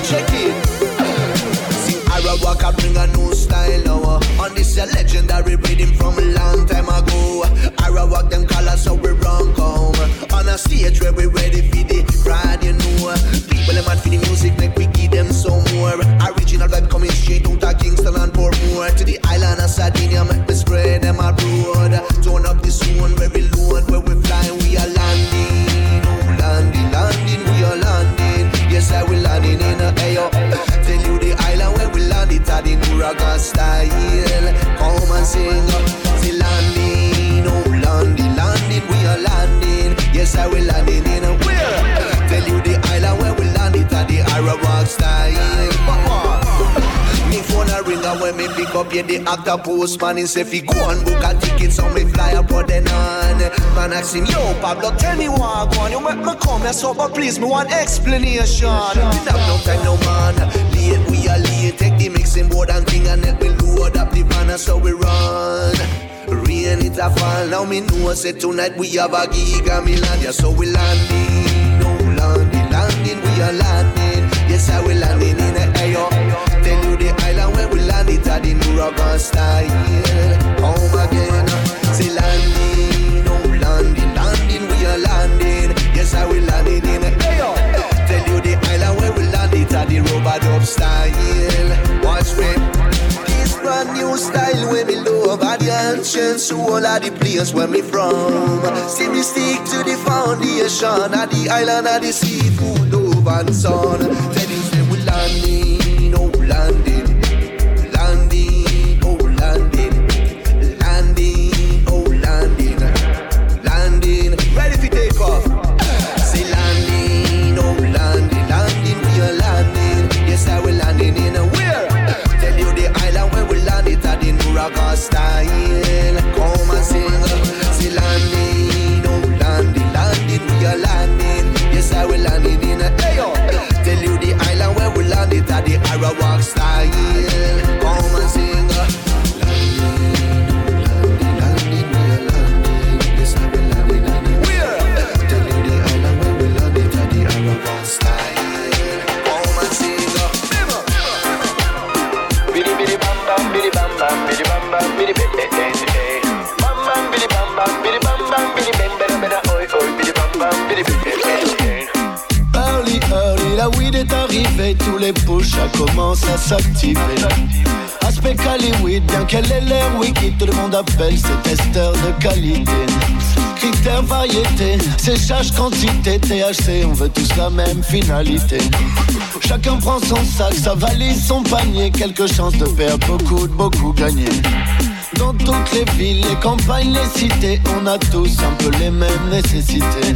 Check it See, Arawak I bring a new style now On this a legendary rhythm from a long time ago. Arawak them call us how we run come actor postman He say, if you go and book a ticket, so me fly on the on Man ask him, yo, Pablo, tell me why I want You make me come here, so but please, me want explanation. Didn't have no time, no man. Late, we are late. Take the mixing board and thing and let me load up the van So we run. Rain it a fall, now me know say tonight we have a gig and me land, yeah, so we landing, no landing, landing, we are landing, yes I will landing in landed at the Nuraga style, home again, say landing, no landing, landing, we are landing, yes I will landing in the air, tell you the island where we landed at the rubber dub style, watch me. This brand new style where me love at the ancient all of the place where me from. See me stick to the foundation of the island of the seafood love and sun. Les push, ça commence à s'activer. Aspect Hollywood, bien qu'elle ait l'air wiki, tout le monde appelle ses testeurs de qualité. Critères variété, séchage quantité, THC, on veut tous la même finalité. Chacun prend son sac, sa valise, son panier, quelques chances de perdre beaucoup, de beaucoup gagner. Dans toutes les villes, les campagnes, les cités, on a tous un peu les mêmes nécessités.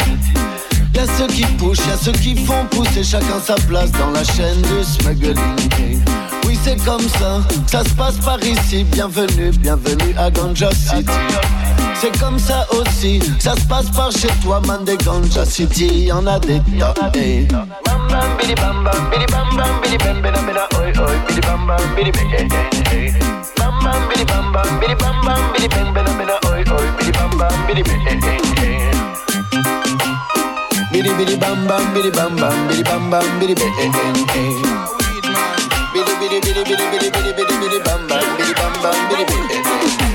Y'a ceux qui poussent, y'a ceux qui font pousser chacun sa place dans la chaîne du smuggling. Oui, c'est comme ça, ça se passe par ici. Bienvenue, bienvenue à Ganja City. C'est comme ça aussi, ça se passe par chez toi, man des Ganja City. Y'en a des tas. Bam bam oi oi bidi bam bidi bidi. Bidi bidi bam bam bidi bam bam bidi bam bam bidi bam hey eh, eh, hey eh. hey. Bidi bidi bidi bidi bidi bidi bidi bidi bam bam bidi bam bam bidi.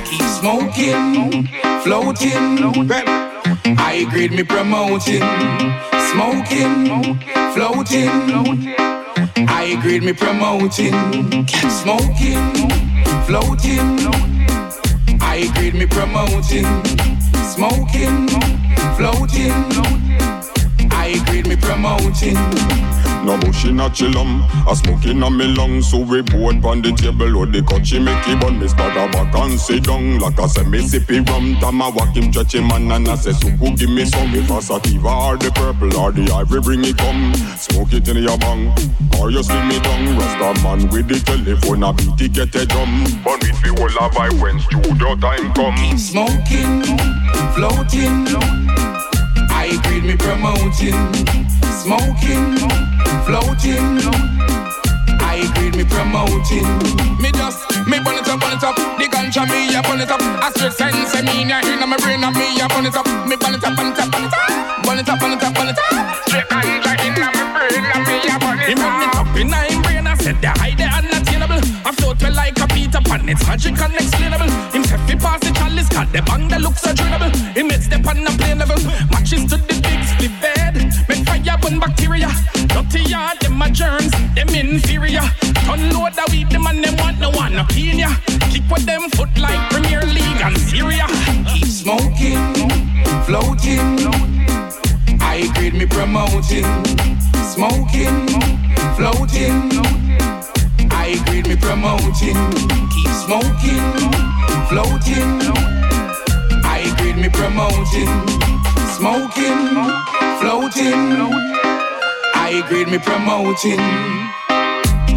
Keep smoking, floating. I grade me promoting, smoking, floating. I grade me promoting, keep smoking, floating. I grade me promoting, smoking, floating. I grade me promoting. No bushing a chillum, a smoking on me lungs So we board on the table or the country make it bun. Me start a back and sit down Like I say me sippy rum. Time I walk him stretchy man and I say Suku give me some? If a sativa or the purple or the ivory bring it come. Smoke it in your bang Or you see me down Rasta man with the telephone a beat it get a drum. But with me all a vibe when studio time come. Smoking, floating. I grade me promoting, smoking, floating. I grade me promoting. Me just, me burn it up, burn it up. The ganja me a burn it up. A straight sense, I mean, I hear my brain and me a burn it up. Me burn it up, burn it up, burn it up. Burn it up, burn it up, burn it up. Straight ganja in my brain and me a burn it up. He burn it up in my brain. I said the high, the unattainable. I float me like a Peter Pan. It's magic unexplainable. Him say fi pass the chalice, cut the bang that looks so dreadable. He makes the pan a plane level. Matches to the big split bed. Make fire burn bacteria. Dirty yard, them a germs, them inferior. Ton load the weed, them and them want no one opinion. Kick with them foot like Premier League and Serie A. Keep smoking, floating. I grade me promoting, smoking, floating. I grade me promoting, keep smoking, floating. I grade me promoting, smoking, floating. I grade me promoting.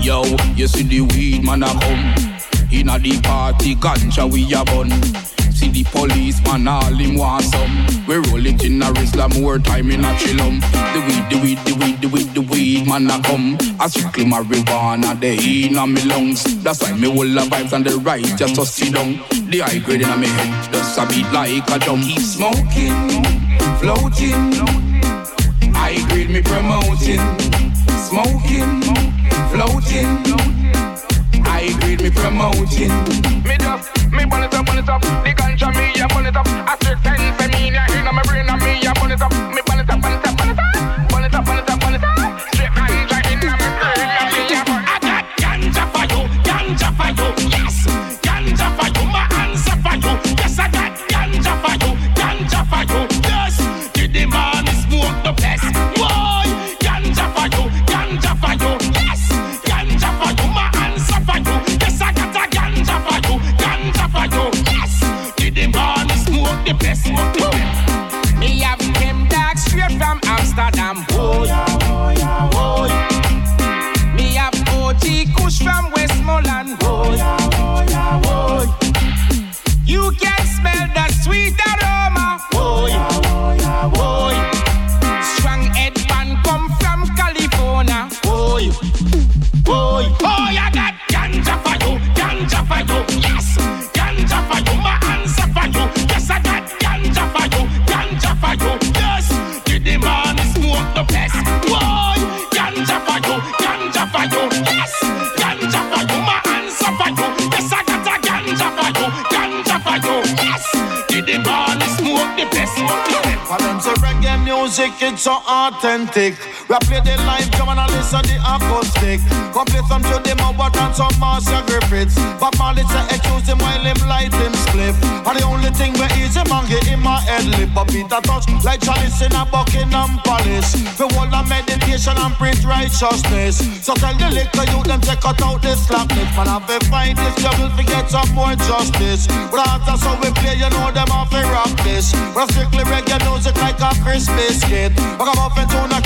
Yo, you see the weed man a come Inna the party, ganja we a bun See the police man all him want some. We roll it in a Rizla more time in a chillum. The weed, the weed, the weed, the weed, the weed man a come. A strictly marijuana, they inna me lungs. That's why me hold the vibes on the right just to sit down. The high grade inna me head, just a beat like a drum. Keep smoking, floating. I grade me promoting. Smoking, floating. I me promoting. Me just, me bonnet up, bonnet up. The ganja me a bonnet up. I take ten, for me in my brain and me a bonnet up. Me music, it's so authentic. We play the live drum and I listen the acoustic. Come play some to them about and some Marcia Griffiths. But Marley say accuse him while him light him spliff. And the only thing we easy man get in my head lip. But Peter Tosh like Chalice in a Buckingham Palace. The whole of meditation and preach righteousness. So tell the liquor you them take out out this slackness. Man, I've been fight this, you will forget some more justice. But that's how we play, you know them off a rock this. But strictly reggae music like a Christmas kid. But I'm off into a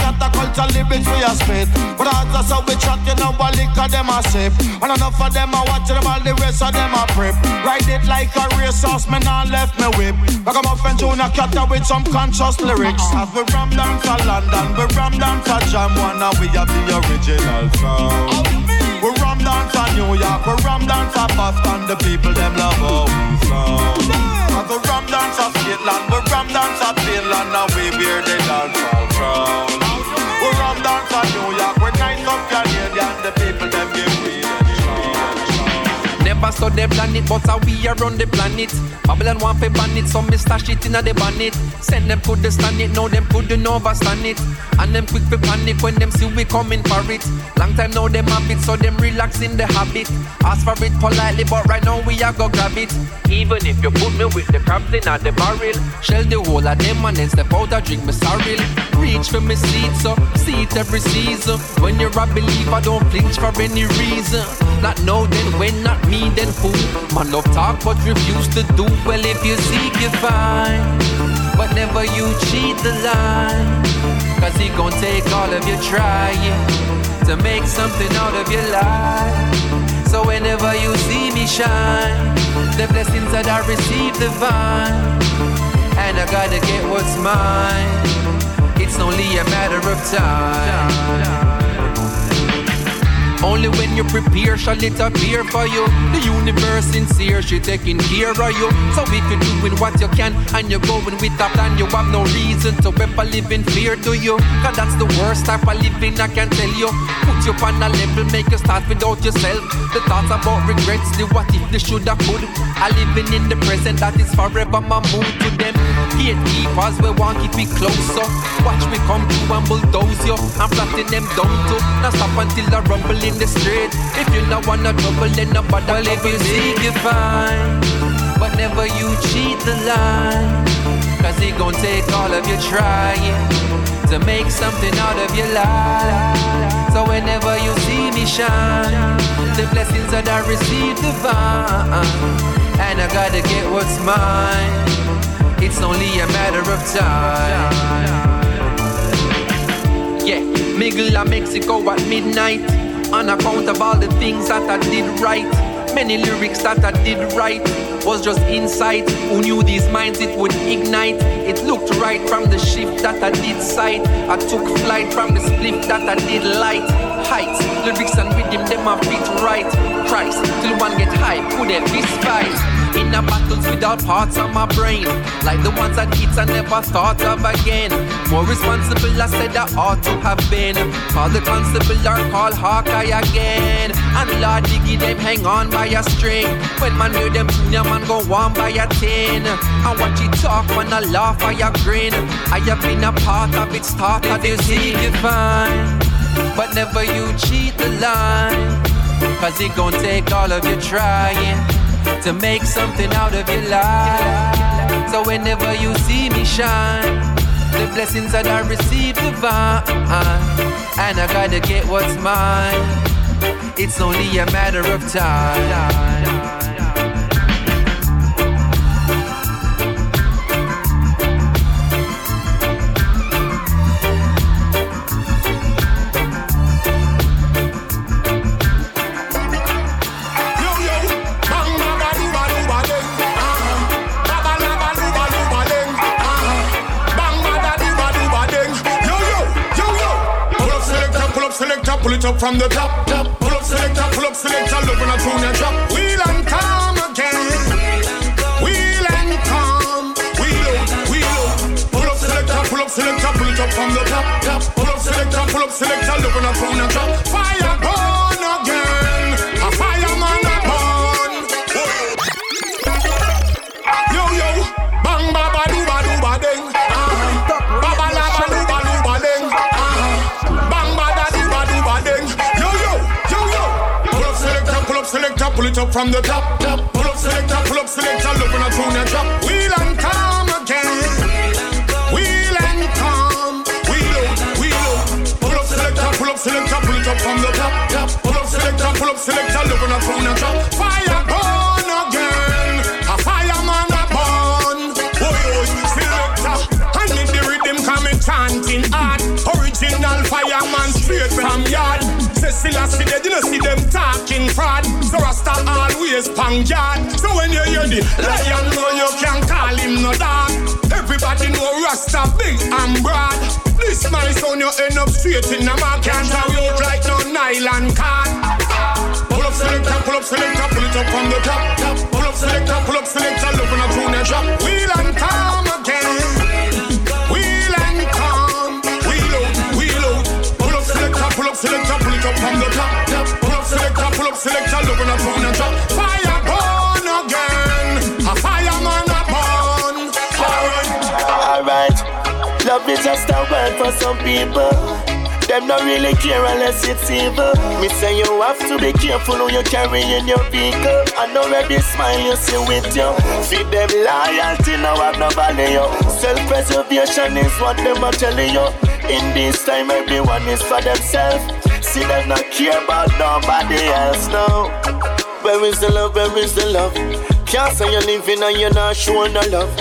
to lyrics we a spit. But that's how we chat, you know, what liquor them a sip. And enough of them a watch them, all the rest of them a prep. Ride it like a racehorse, man, I left me whip. But I'm off into a cat with some conscious lyrics. As we ram down for London, we ram down for Jam One, and we have the original sound. We ram down for New York, we ram down for Boston, the people them love how we sound. As we ram down for Scotland, we ram down for Finland, and we wear the dancehall crown. Never saw the planet, but how we are on the planet. Babylon want to ban it, so me stash it in the bonnet. Send them could stand it, now them couldn't overstand it. And them quick to panic when them see we coming for it. Long time now them have it, so them relax in the habit. Ask for it politely, but right now we are go grab it. Even if you put me with the crabs in the barrel, shell the whole of them and then step out and drink me sorrel. Reach for me seat, so see it every season. When you're a believer, don't flinch for any reason. Not now, then when, not me, then who? Man love talk, but refuse to do. Well, if you seek, you find. But never you cheat the line. Cause he gon' take all of your trying to make something out of your life. So whenever you see me shine, the blessings that I receive divine. And I gotta get what's mine. It's only a matter of time. Only when you prepare shall it appear for you. The universe sincere, she taking care of you. So if you're doing what you can and you're going with a plan, you have no reason to ever live in fear, do you? Cause that's the worst type of living I can tell you. Put you on a level, make you start without yourself. The thoughts about regrets, the what if, the shoulda, could. I living in the present, that is forever my mood to them. Gatekeepers, we want keep it closer. Watch me come through and bulldoze you. I'm flattening them down too. Now stop until I rumble in the street. If you not wanna trouble, then nobody well, if you seek, you find. But never you cheat the line. Cause he gon' take all of your trying to make something out of your life. So whenever you see me shine, the blessings that I receive divine. And I gotta get what's mine. It's only a matter of time. Yeah, Miguel Mexico at midnight. On account of all the things that I did right. Many lyrics that I did right was just insight. Who knew these minds it would ignite? It looked right from the shift that I did sight. I took flight from the split that I did light. Heights, lyrics and rhythm, them are fit right. Christ, till one get high, put a fist fight. In a battles without parts of my brain, like the ones that kids I never thought of again. More responsible, I said I ought to have been. Call the constable or call Hawkeye again. And Lord Diggy, them hang on by a string. When man hear them junior man go on by a tin. And watch it talk, man, I laugh, I a grin. I have been a part of its start, of this you fine. But never you cheat the line. Cause it gon' take all of your trying to make something out of your life. So whenever you see me shine, the blessings that I receive divine, and I gotta get what's mine. It's only a matter of time. Pull it up from the top, top. Pull up selector, pull up selector, look when I tune your drop. Wheel and calm again. Wheel and calm. Wheel up, wheel up. Pull up selector, pull up selector, pull it up from the top, top. Pull up selector, pull up selector, look when I tune your drop. It up from the top, top. Pull up selector, pull up selector, love when I tune and drop. Wheel and come again. Wheel and come. Wheel out, wheel out. Pull up selector, pull up selector, pull it up from the top, top. Pull up selector, pull up selector, love when I tune and drop. Fire burn again. A fireman a burn. Oi, oi, selector. I need the rhythm coming chanting hard. Original fireman straight from yard. Say Selassie dead, you know see them talking fraud. So Rasta always pang yard. So when you hear the lion, know you can call him no dog. Everybody know Rasta big and broad. This my son, you end up straight in the mark. Can't have you like no nylon card. Pull up selector, pull up selector, pull it up from the top. Pull up selector, pull up selector, love when I tune and drop. Wheel and come again. Wheel and come. Wheel out, wheel out. Pull up selector, pull up selector, pull it up from the top. Up. Fire burn again. A fireman a burn. Alright. Alright. Love is just a word for some people. Them not really care unless it's evil. Me say you have to be careful who you carry in your vehicle. I know every smile you see with you. Feed them loyalty, now have no value. Self-preservation is what them are telling you. In this time, everyone is for themselves. See them not care about nobody else now. Where is the love? Where is the love? Can't say you're living and you're not showing the love.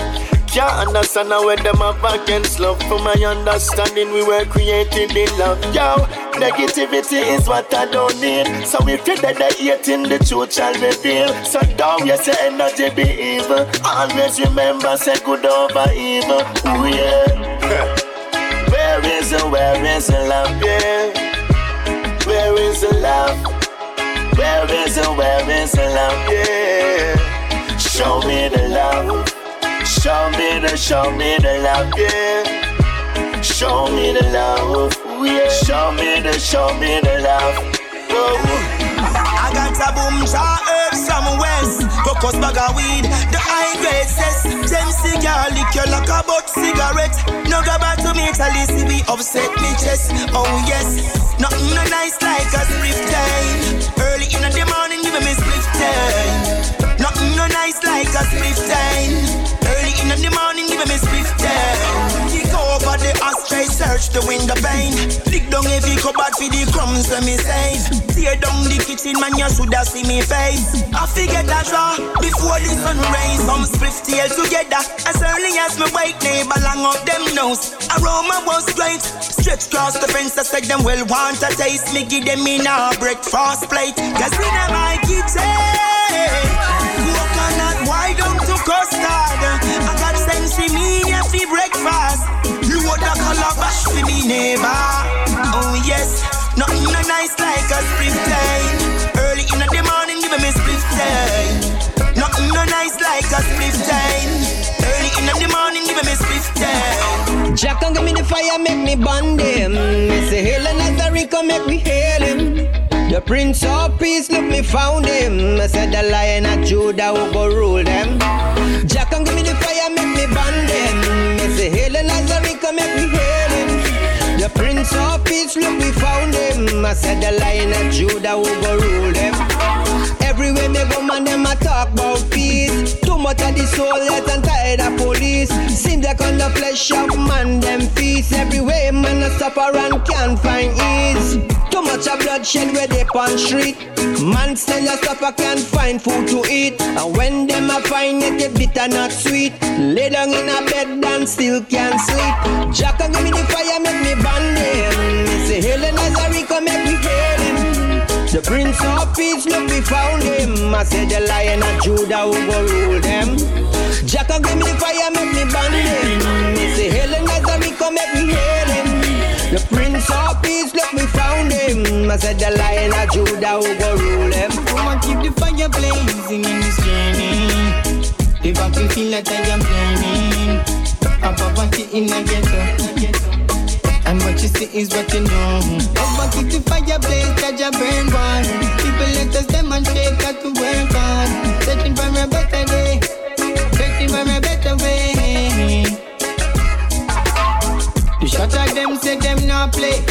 Can't understand how when them have against love. From my understanding, we were created in love. Yo, negativity is what I don't need. So if you're dead, the truth shall reveal. So don't you say energy be evil. Always remember, say good over evil. Ooh, yeah. Where is the, where is the love, yeah? Where is the love? Where is the, where is the love, yeah? Show me the love. Show me the, show me the love, yeah. Show me the love, yeah. Show me the, show me the love. I got a boom jar herbs from west. Focus bag of weed, the high grade cess. Them cigar liquor like a butt cigarette. No grab out to me, tell you be upset me chest. Oh yes, nothing no nice like a split time. Early in the morning, give me split time. Nothing no nice like a split time. Early in the morning, give me split time. Search the window pane. Dig down every cupboard for the crumbs when me save. Tear down the kitchen, man, you shoulda see me face. I forget that draw before the sun rays. Some split tail together. As early as me wake, neighbor long up them nose. Aroma was great. Stretch across the fence, I said them well want a taste. Me give them in a breakfast plate. Cause in my kitchen. Neighbor. Oh yes, nothing no nice like a spring time. Early in the morning, give me split time. Nothing no nice like a split time. Early in the morning, give me split time. Jack and give me the fire, make me bond him. Say hail and Nazarico, make me hail him. The Prince of Peace, look me found him. I said the Lion of Judah will go rule them. Jack and give me the fire, make me him. Me say hail and Nazarico, make me hail. The Prince of Peace, look me found him. I said the Lion of Judah will go rule them. Everywhere me go, man, them a talk about peace. Too much of the soul, yet and tired of police. Seems like on the flesh of man, them feast. Everywhere, man, a suffer and can't find ease. Too much of bloodshed where they on street. Man still a suffer, can't find food to eat. And when them a find it, it bitter not sweet. Lay down in a bed and still can't sleep. Jack and give me the fire, make me him. Me say, Helen Nazarico, make me hail him. The Prince of Peace, look, we found him. I said the Lion of Judah who go rule them. Jack and give me the fire, make me him. Me say Helen Nazarico, make me hail him. The Prince of Peace, look, him. I said the Lion of Judah who go rule them. Woman, keep the fire blazing in this journey. The battlefield that I am planning. A poverty in a ghetto. And what you see is what you know. Over keep the fire blaze, catch a burn one. People let us demonstrate that to work on. Searching for a better day, searching for a better way. The shot of them say them not play.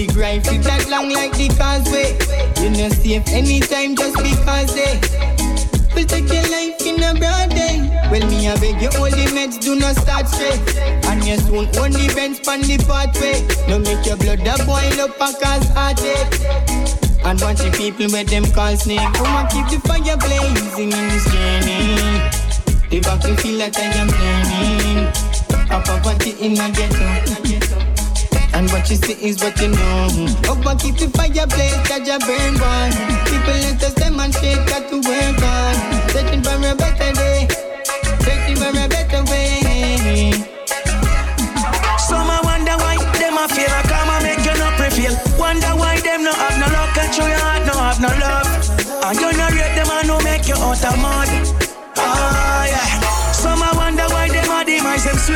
Big rifle that long like the causeway. You know safe anytime just because eh. they will take your life in a broad day. Well, me I beg you, all the meds do not start straight. And you soon own the bench pan the pathway. No make your blood a boil up and cause heartache. And watch the people with them call snake. Come on, keep the fire blazing in this journey. The feel that I am learning. A poverty in a ghetto. And what you see is what you know. Up and keep the fire blaze that you burn one. People let us demonstrate that to work on. Searching for a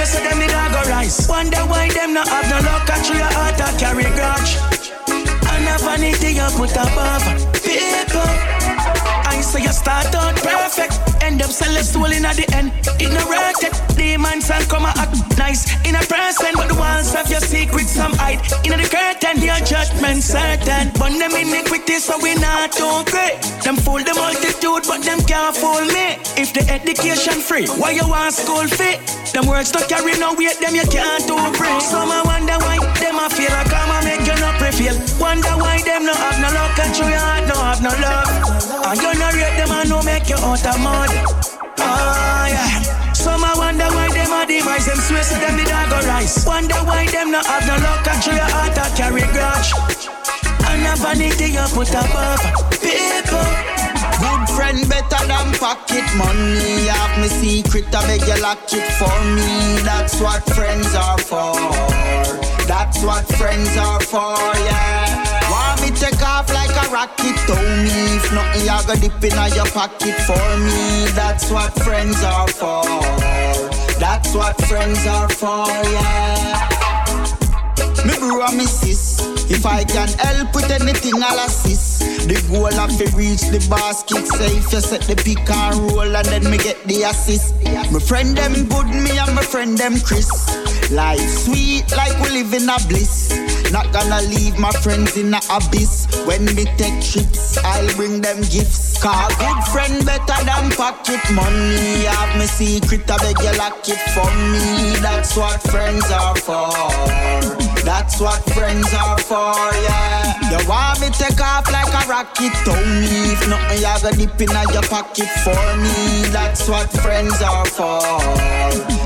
swear so them need a go rise. Wonder why them no have no luck show your heart a carry grudge. And a vanity you put above people. Say you start out perfect, end up selling in at the end. Ignorated, demons and come act nice in a present, but the walls of your secrets some hide. In the curtain, your judgment certain. But them iniquity, so we not too great. Them fool the multitude, but them can't fool me. If the education free, why you want school fee? Them words don't carry no weight, them you can't do free. Some I wonder why them I feel like I'm a make you not prevail. Wonder why them no have no luck and true heart no have no love. And you no make you out of mud. Ah yeah. Some I wonder why them a demise them so them did not go rise. Wonder why them no have no luck and your heart a carry grudge. And a vanity you put above people. Good friend better than pocket money. Have me secret, I beg you lock it for me. That's what friends are for. That's what friends are for, yeah. Me take off like a rocket, tow me. If nothing, you go dip in your pocket for me. That's what friends are for. That's what friends are for, yeah. Me bro sis. If I can help with anything, I'll assist. The goal of to reach the basket safe. You set the pick and roll and then me get the assist. My friend them good, me and my friend them Chris. Life sweet like we live in a bliss. Not gonna leave my friends in a abyss. When me take trips, I'll bring them gifts. Cause good friend better than pocket money. Have me secret, I beg you lock it for me. That's what friends are for. That's what friends are for, yeah. You want me take off like a rocket, tow me. If nothing, you go dip in your pocket for me. That's what friends are for.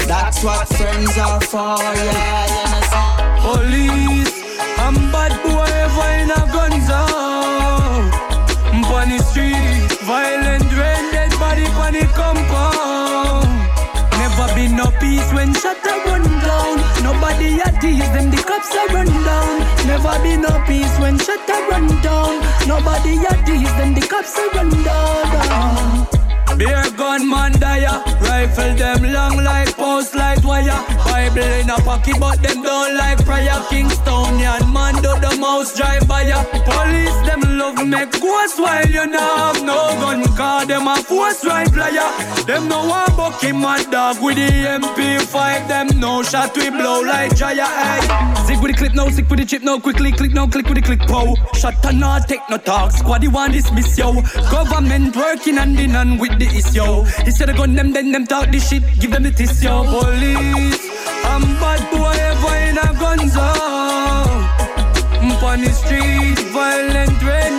That's what friends are for, yeah. Police, I'm bad boy ever in a gun zone. On the street, violent rain, dead body the compound. Never been no peace when shut run down. Nobody a tease them, the cops a run down. Never been no peace when shut a run down. Nobody a tease them, the cops a run down. Beer gun man dire, rifle them long like post light wire. Bible in a pocket, but them don't like prayer. Kingstonian man do the mouse drive by. Police them love make ghost while you know have no gun. Cause them a force right player. Them no one buck him dog with the MP5. Them no shot we blow like Jaya. Hey. Sick with the clip now, sick with the chip now. Quickly click now, click with the click pow. Shut and not take no talk. Squaddy want dismiss yo. Government working hand in hand with the issue. Instead of gun them, then them talk this shit. Give them the tissue. Police, I'm bad boy ever in a gun zone. On the street, violent rain,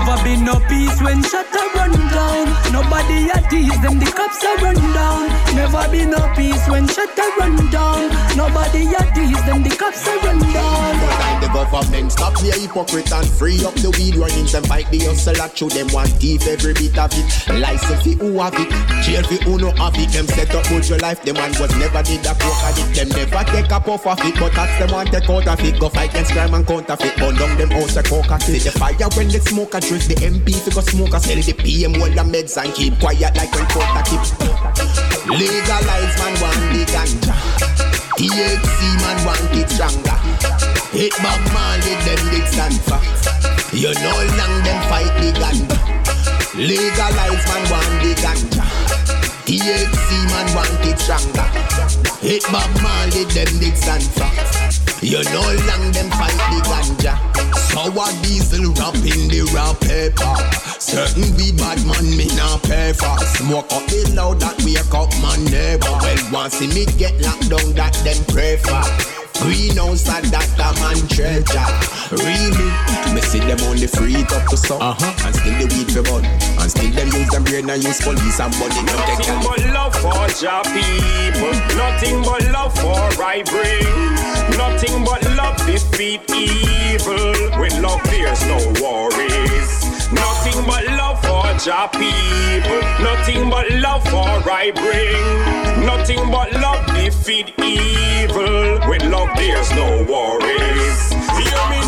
Never been no peace when shut a run down. Nobody a tease them, the cops a run down. Never been no peace when shut a run down. Nobody a tease them, the cops a run down. Like the government stop be a hypocrite and free up the weed warnings and fight the hustle at through them one thief every bit of it. License fi who have it, jail fi who no have it. Them set up your life, them one was never did a coke addict. Them never take a puff of it, but that's them one take out of it. Go fight against crime and counterfeit, burn down them house a coke at it. The fire when the smoke a the MP fi go smoke a sell the PM hold the meds and keep quiet like when court a keep. Legalize man one the ganja. THC man want it stronger. Hit Bob Marley, them did stand for. You know long them fight the ganja. Legalize man want the ganja. THC man want it stronger. Hit Bob Marley, them dicks and facts. You know long them fight the ganja. Sour diesel wrap in the raw paper. Certain weed bad man me not pay for. Smoke up the loud that wake up my neighbor. Well, once see me get locked down, that them pray for. Greenhouse a that a man treasure. Really, me see them only free up to some. Uh-huh. And still the weed for bun. And still them use them brain and use police and money. Nothing but love for your people. Nothing but love for I bring. Nothing but love defeat evil. With love there's no worries. Nothing but love for your people. Nothing but love for I bring. Nothing but love defeat evil. With love there's no worries. Hear me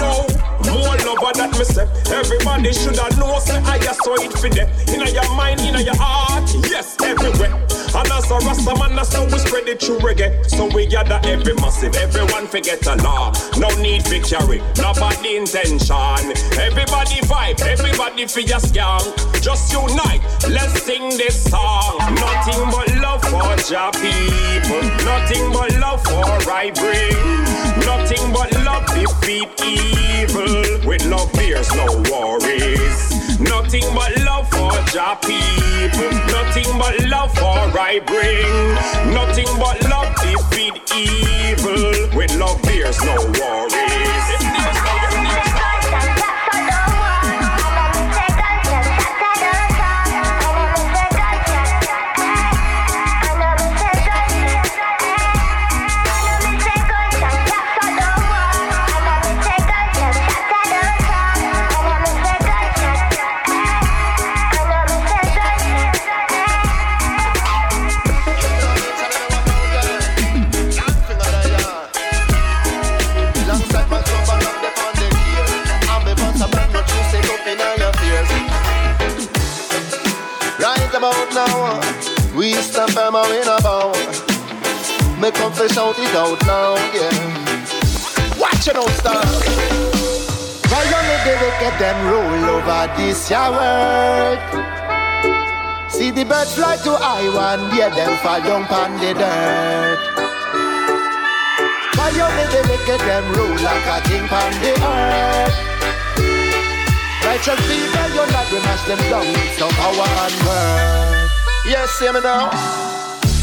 More lover that me say. Everybody shoulda know say I just saw it for them. Inna your mind, inna your heart, yes, everywhere. And as a Rasta man, that's how we spread it through reggae. So we gather every massive, everyone forget a law. No need for carry, no bad intention. Everybody vibe, everybody for your skunk. Just unite, let's sing this song. Nothing but love for your people. Nothing but love for I bring. Nothing but love defeat evil. With love, there's no worries. Nothing but love for your people. Nothing but love for I bring. Nothing but love defeat evil. With love, there's no worries. We stand firm and we not bow. Make come to shout it out now, yeah. Watch it out, star. Why only the wicked them rule over this your world? See the birds fly to I one, yeah, them fall down on the dirt. Why only the wicked them rule like a king on the earth? Righteous people, you're not we mash them down with some power and word. Yes, see me now.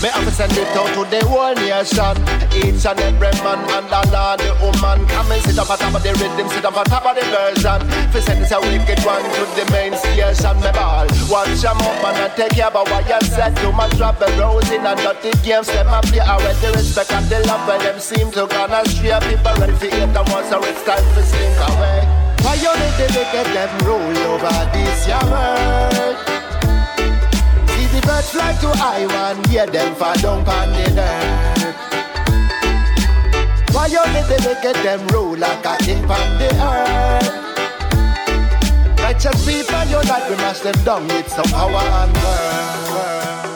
Me have to send it out to the whole nation. Each and every man and the the woman. Come and sit up on top of the rhythm, sit up on top of the version. For send this a wicked one to the main station, me ball. Watch them up and I take care about what you said. Too much trouble, rosing and dirty games. Them a play with the respect and the love when them seem to gonna. People ready for hate and once so it's time to slink away. Why you need to get them roll over this your world? Fly to I one, hear them fall down on the dirt. Why you need to get them roll like a king on the earth? Righteous people, you like we mash them down with some power and word.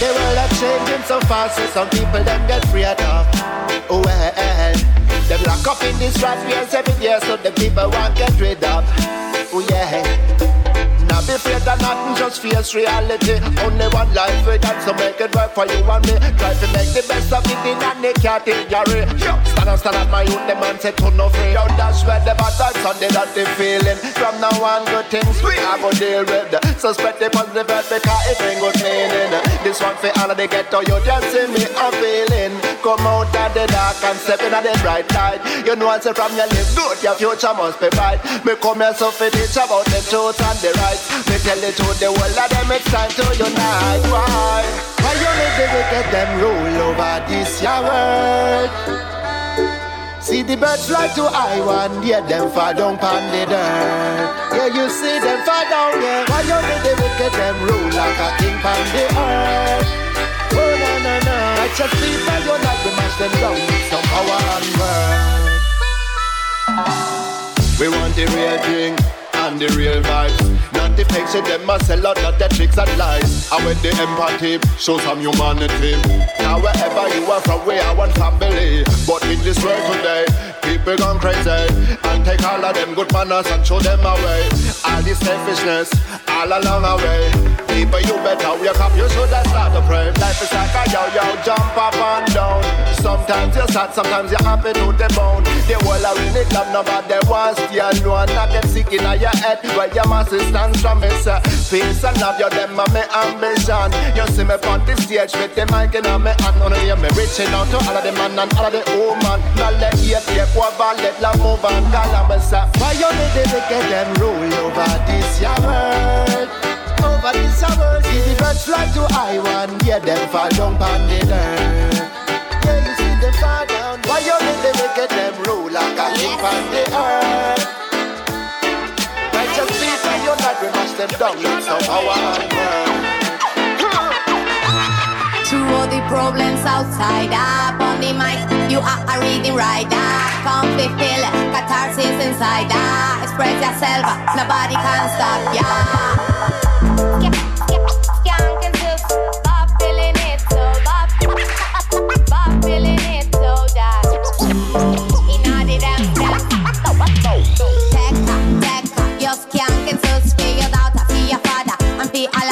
The world are changing so fast, so some people them get afraid of. Oh well, them lock up in this rat race every year, so the people want get rid of. Oh yeah. Not be afraid of nothing, just face reality. Only one life we got, so make it work for you and me. Try to make the best of it in a the category. Yo, stand up, stand up, my youth, the man say to no free. Yo, that's where the battle's on the dirty feeling. From now on, good things we are gonna deal with. So spread the positive vibe because it bring good meaning. This one for all of the ghetto, you just see me, I'm feeling. Come out of the dark and step in the bright light. You know, I say from your live good, your future must be bright. Me come here so for teach about the truth and the right. Me tell the truth, the world of them it's time to unite. Why? Why you need to get them rule over this your world? See the birds fly to I one, yeah, them fall down on the dirt. Yeah, you see them fall down, yeah. Why you need to get them rule like a king on the earth? Oh, no, no, no. Righteous people, you like to mash them down with some power and word. We want the real thing and the real vibes and the fake shit, them a sell out not the tricks and lies. I when the empathy, show some humanity. Now wherever you are from, we are one family. But in this world today, people gone crazy. And take all of them good manners and show them away. All this selfishness, all along the way people, you better wake up. You should have started praying. Life is like a yo-yo, jump up and down. Sometimes you're sad, sometimes you're happy to the bone. The world are in the club, nobody wants you alone. Not get sick in your head where your masses stand from. It's a uh, peace and love, you're them my ambition. You see me on the stage with the mic in my hand. Only hear me reaching out to all of the man and all of the woman. Now let hate take over, let love move on. Call them a Why you need to get them rule over this your world? but it's a world. See the birds fly to I one, yeah, them fall down on the earth. Yeah, you see them fall down. Why you let them make them roll like a yes. on the earth? Righteous why you're not we mash them down with some power. To all the problems outside, up on the mic, you are a reading writer. Come to feel catharsis inside, ah. express yourself, nobody can stop ya. Yeah. Tecca, tecca, io schianco in sospiro your fia fada, ampi alla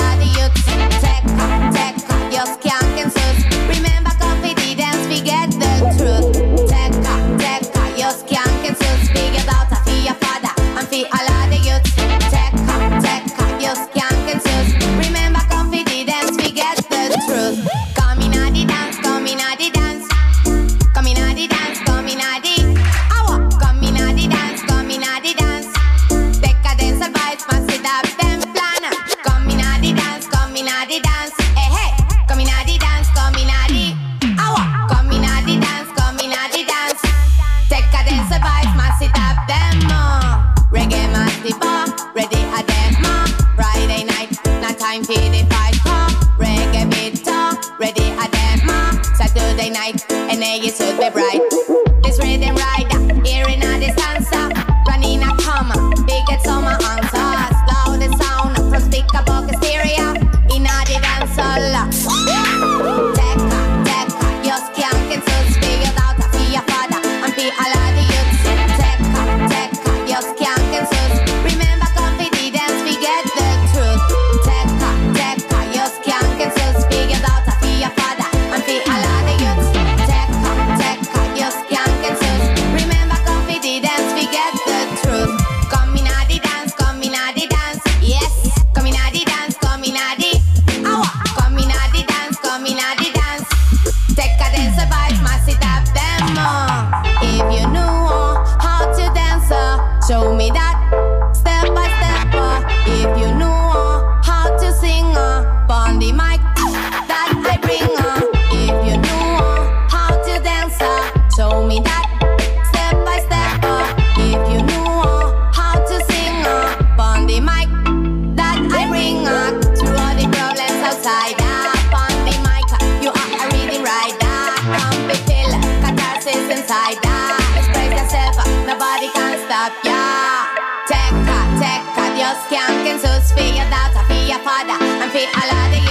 I a la de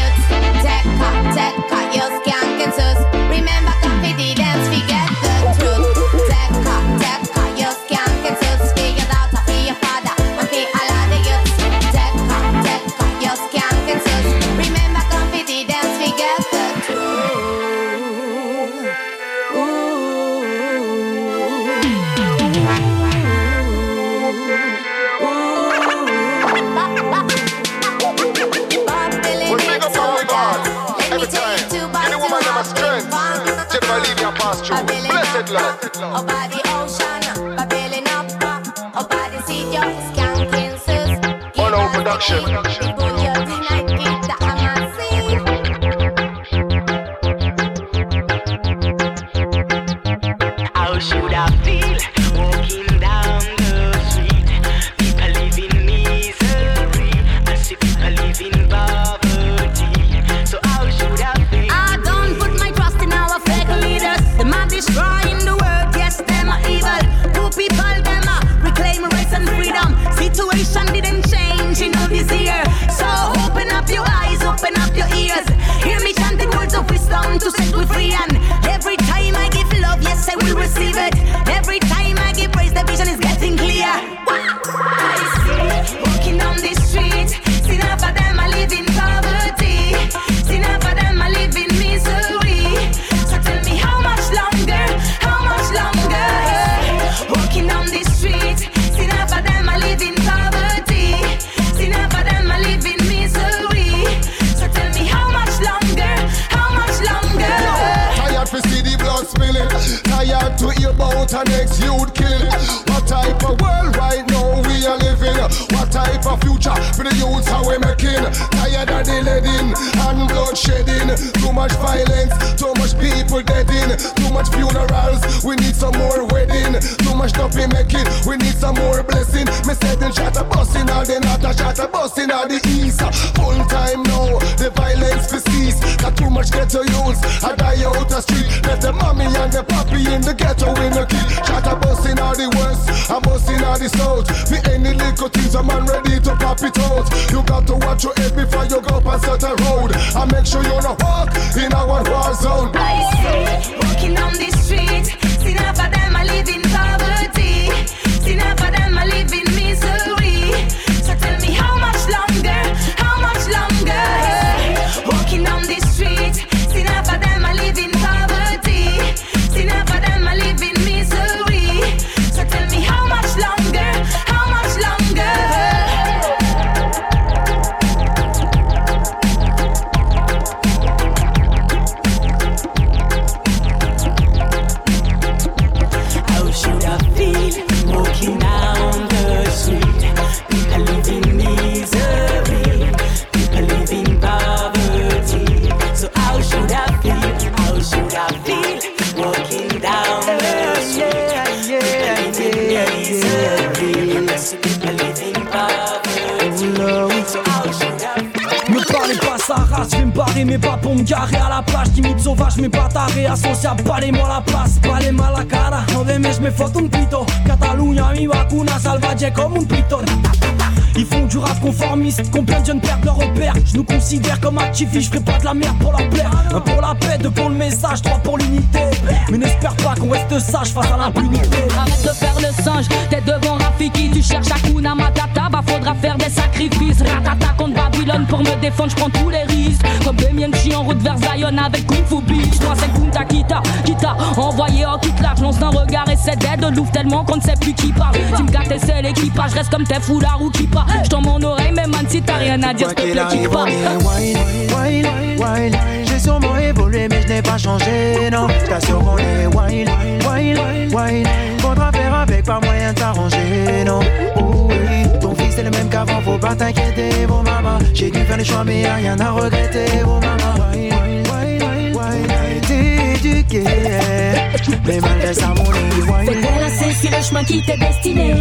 Production. Make sure you don't je vais me barrer mais pas pour me garer à la plage Timide sauvage mais pas taré, associable, balez-moi la place, balez-moi la cara. No de mes me foto un pito, Catalunya mi vacuna salvaje comme un piton ils font du rap conformiste, combien de jeunes perdent leur repère Je nous considère comme actifs, je ferai pas de la merde pour leur plaire Un pour la paix, deux pour le message, trois pour l'unité Mais n'espère pas qu'on reste sage face à l'impunité Arrête de faire le singe, t'es devant Rafiki, tu cherches Hakuna Matata, bah faudra faire des sacrifices. Ratata contre Babylone pour me défendre, je prends tous les risques. Comme Damien, je suis en route vers Zion avec Kung Fu Beach. Toi c'est Kunta Kita, Kita, envoyé en là, je lance d'un regard et c'est dead de l'ouvre tellement qu'on ne sait plus qui parle. Tu me gâtes et c'est l'équipage, reste comme tes foulards ou qui pas. Je t'en mon oreille, man, si t'as rien à dire, s'il te plaît, pas. Wine. J'ai sûrement évolué, mais je n'ai pas changé, non. T'assures qu'on est wine, wine, wine. Faudra faire avec, pas moyen de s'arranger, non. Oh oui, ton fils est le même qu'avant, faut pas t'inquiéter, vos mamas. J'ai dû faire le choix, mais y'a rien à regretter, vos. Wine, wine, T'es éduqué, mais malgré ça, mon wine. délacer si le chemin qui t'est destiné.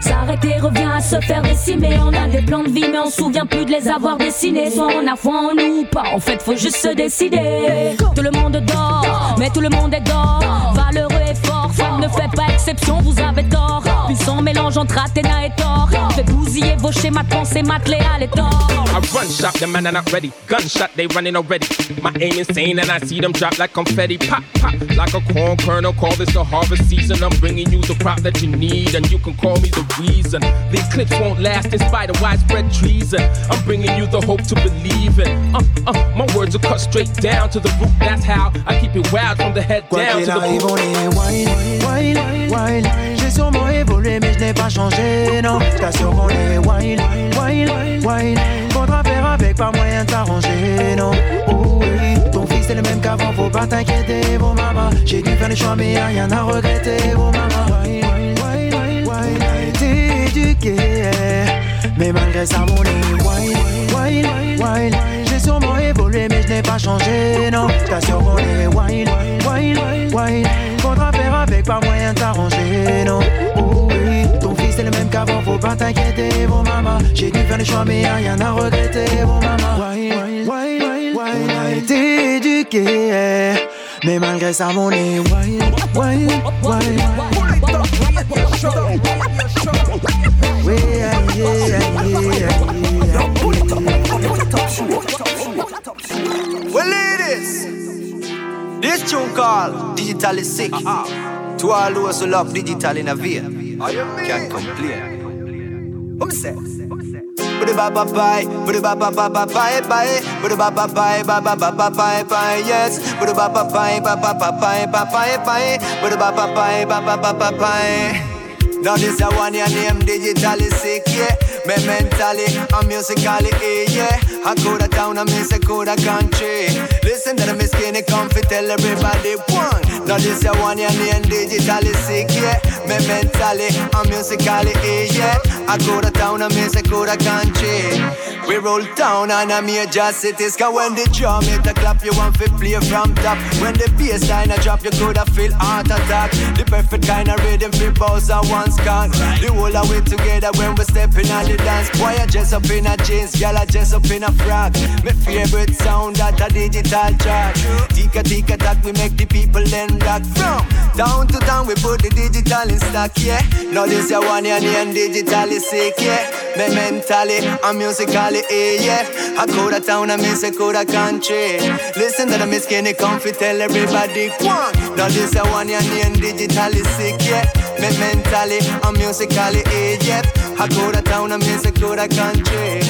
S'arrêter revient à se faire décimer. On a des plans de vie, mais on se souvient plus de les avoir dessinés. Soit on a foi en nous ou pas. En fait, faut juste se décider. Tout le monde dort, mais tout le monde est d'or. Valeureux et fort, ne fait pas exception, vous avez tort. Puissant mélange entre Athéna et Thor. Fait bousiller vos schémas de pensée, et Thor. I run shot, the man are not ready. Gunshot, they running already. My aim insane, and I see them drop like confetti. Pop, pop, like a corn kernel. Call this the harvest season. I'm bringing you the crop that you need, and you can call me the reason. The eclipse won't last in spite of widespread treason. I'm bringing you the hope to believe in. Uh, uh, my words are cut straight down to the root. That's how I keep it wild from the head down to the arrive, root. On. J'ai sûrement évolué, mais je n'ai pas changé, non. T'assures qu'on est wine, wine, wine. Faudra faire avec, pas moyen de s'arranger, non. Oh oui, ton fils est le même qu'avant, faut pas t'inquiéter, vos mamas. J'ai dû faire le choix, mais y'a rien à regretter, vos mamas. Wine, wine, wine, wine. T'es éduqué, mais malgré ça, mon est wine, wine, wine. J'ai sûrement évolué, mais je n'ai pas changé, non. T'assures qu'on est wine, wine, wine. Avec, pas moyen de s'arranger, non. Oh oui, ton fils est le même qu'avant, faut pas t'inquiéter, vos mamas. J'ai dû faire le choix, mais rien à regretter, wine, wine. On a été éduqués, mais malgré ça, mon est yeah, yeah, ladies, this tune called Digital is Sick. To all those who love digital in a veil, can't complain. Um, say. Bada ba ba bye, bada ba ba ba ba bye bye, bada ba ba bye ba ba ba ba bye bye yes, bada ba ba bye ba ba ba bye ba bye bye, bada ba ba bye ba ba ba ba bye. Now this a one your name digitally sick, yeah. Me mentally and musically, yeah. I go to town I miss a go to country. Listen to the me skinny comfy, tell everybody one. Now this a one your name digitally sick, yeah. Me mentally and musically, yeah. I go to town I miss a go to country. We roll down on a major cities, cause when the drum hit the clap, you want to play from top. When the bass line a drop, you coulda feel heart attack. The perfect kind of rhythm bows and one scan. The whole of we together when we stepping on the dance. Boy, I dress up in a jeans, girl, I dress up in a frock. My favorite sound that a digital track. Tika tika tack, we make the people then rock from down to town. We put the digital in stock, yeah. Now this your one and digitally sick, yeah. Me mentally and musically, eh, yeah. I go to town and miss a to country. Listen to the me skinny comfy, tell everybody one. Now this a one and digitally sick, yeah. Me mentally and musically, yeah. I go to town and a go to country.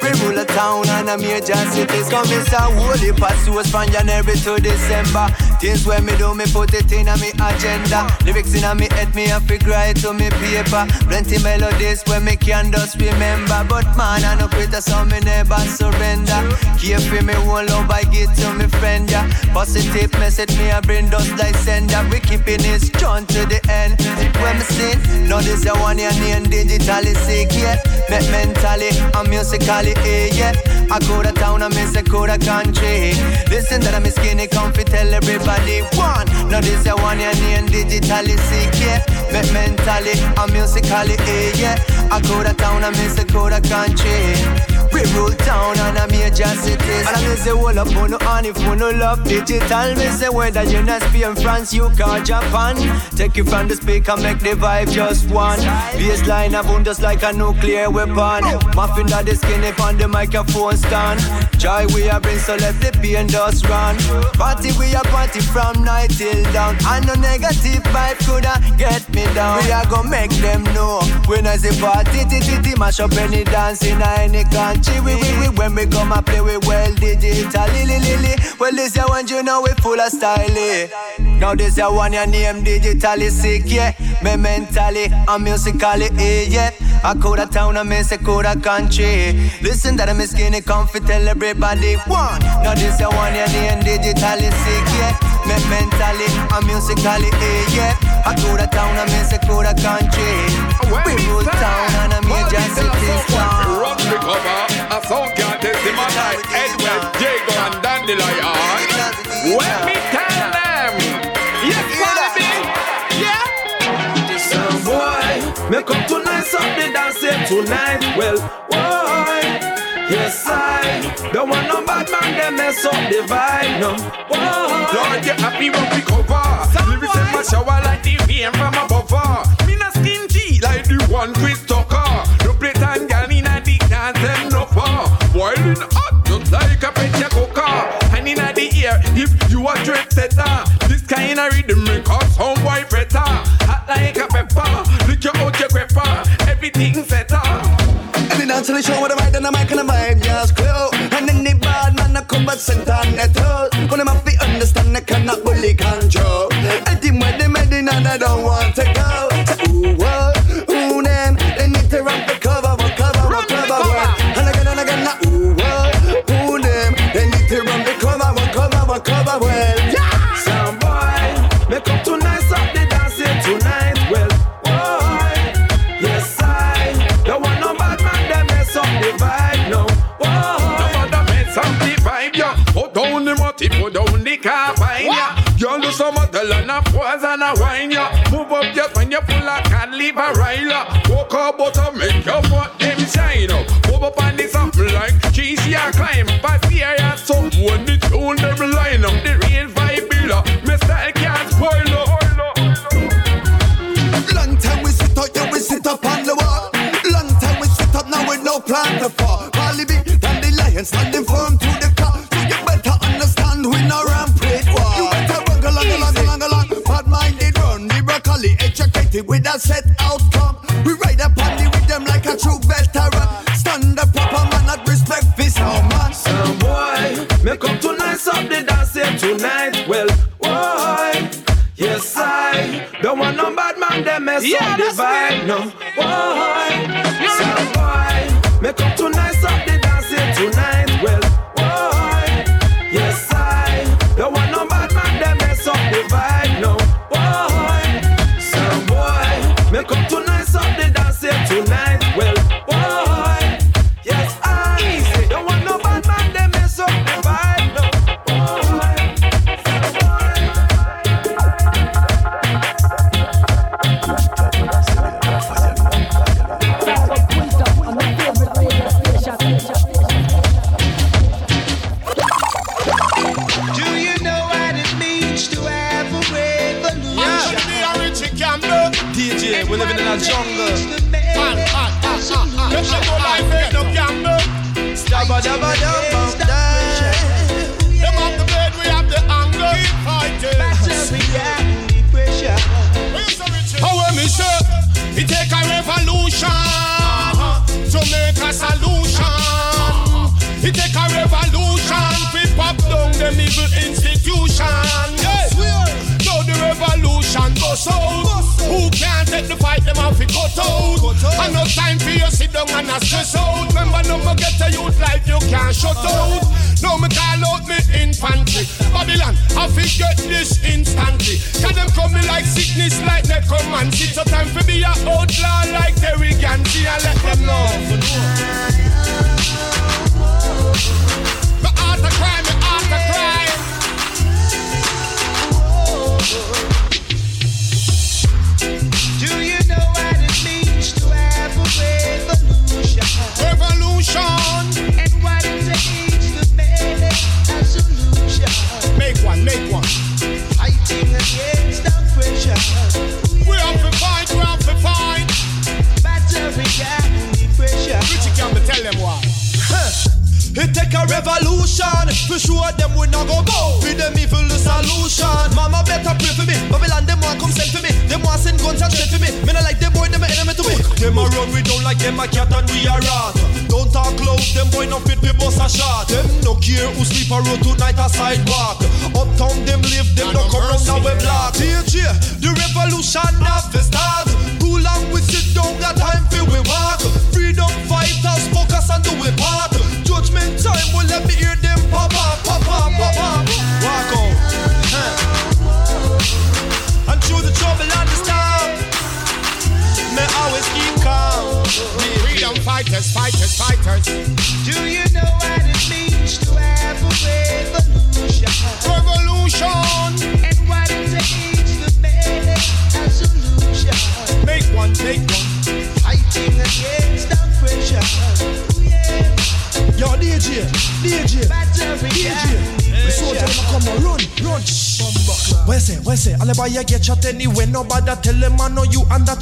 We rule a town and a major cities Coming some holy pursuits from January to December Things when me do, me put it in a me agenda. Lyrics in a me head, me have to cry to me paper. Plenty melodies when me can just remember. But man, I no quitter so me never surrender. Care for me one love I give to me friend, yeah. Positive message me I bring dust like sender We keeping it strong to the end. When me sing, now this a one year name digitally sick, yeah. Me mentally and musically eh, yeah. I go to town and miss a go to country. Listen that I'm skinny comfy, tell everybody one. Now this a one year name digitally sick, yeah. Me mentally and musically, eh, yeah. I go to town and miss a go to country. We rule town and a major cities. Oh, and I miss the whole up on on if you no love digital. Me say whether you not Spain, France, you call Japan. Take you from the speaker, make the vibe just one. Bassline a boom just like a nuclear weapon. Muffin that the skinny on the microphone stand. Joy we a bring so let the pain just run. Party we a party from night till dawn. And no negative vibe coulda get me down. We a go make them know when I say party, titi, mash up any dance in any country. We, we, we, when we come and play, we well digital. Lily, lily. Well, this your one, you know, we full of style. eh. Now this your one, your name digitally sick, yeah. Me mentally and musically, eh, yeah. I go to town and miss a go to country. Listen that I'm skinny comfy, tell everybody one. Now this your one, your name digitally sick, yeah. Me mentally and musically, eh, yeah. I go to town and miss a go to country. We rule town and a major cities town. Rock the cover, a song can't test him a night. Edward, Jago, and Dandelion. When me tell them, yes, baby, yeah. Some boy, make up tonight, Sunday dancing tonight. Well, why? Yes, I don't want no bad man, they mess up the vibe, no. Why? Lord, you happy when we cover. Lyrics in my shower like the vein from above. Me not stingy like the one Chris Tucker. Boiling hot, just like a pressure cooker. And in the ear, if you a dread setter, this kind of rhythm make us some boy better. Hot like a pepper, lick your out your gripper, everything setter. And the dance on the show with the mic and the mic and the vibe just glow. And then the bad man a back center and told. When them have to understand they cannot bully control. I think when they made it and they don't want to go. Some model and a pose and a wine, yeah. Move up just when you full of can leave a riler. Walk up, butter, make your butt them shine up. Move up on this something like cheese, yeah, climb. But here, yeah, something when the tune them line up.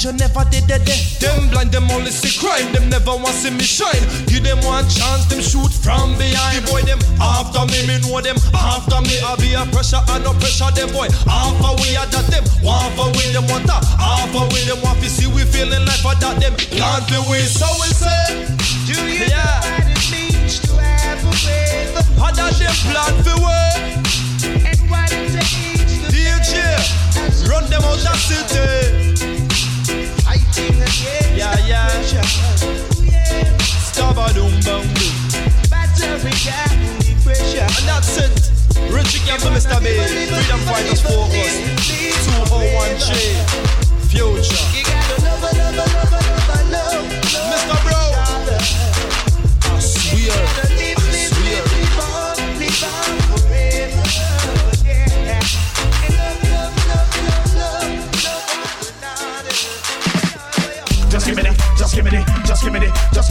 you never did the death. Them blind, them only see crime, them never want see me shine. Give them one chance, them shoot from behind. The boy, them after me, me know them after me. I be a pressure I no pressure, them boy. Half a way I that them, one for way them want that. Half a way them want to see we feeling life for that them. Can't be way, so we say. Do you yeah. know what it means to have a way? How that them plan for work? And what it takes to DJ, run them out that city. Yeah, yeah. Stubborn, bound. Battery, yeah, pressure. And that's it. Richie Campbell, Mr. B. Freedom Fighters Focus. 201J. Future. Mr. Bro. I swear.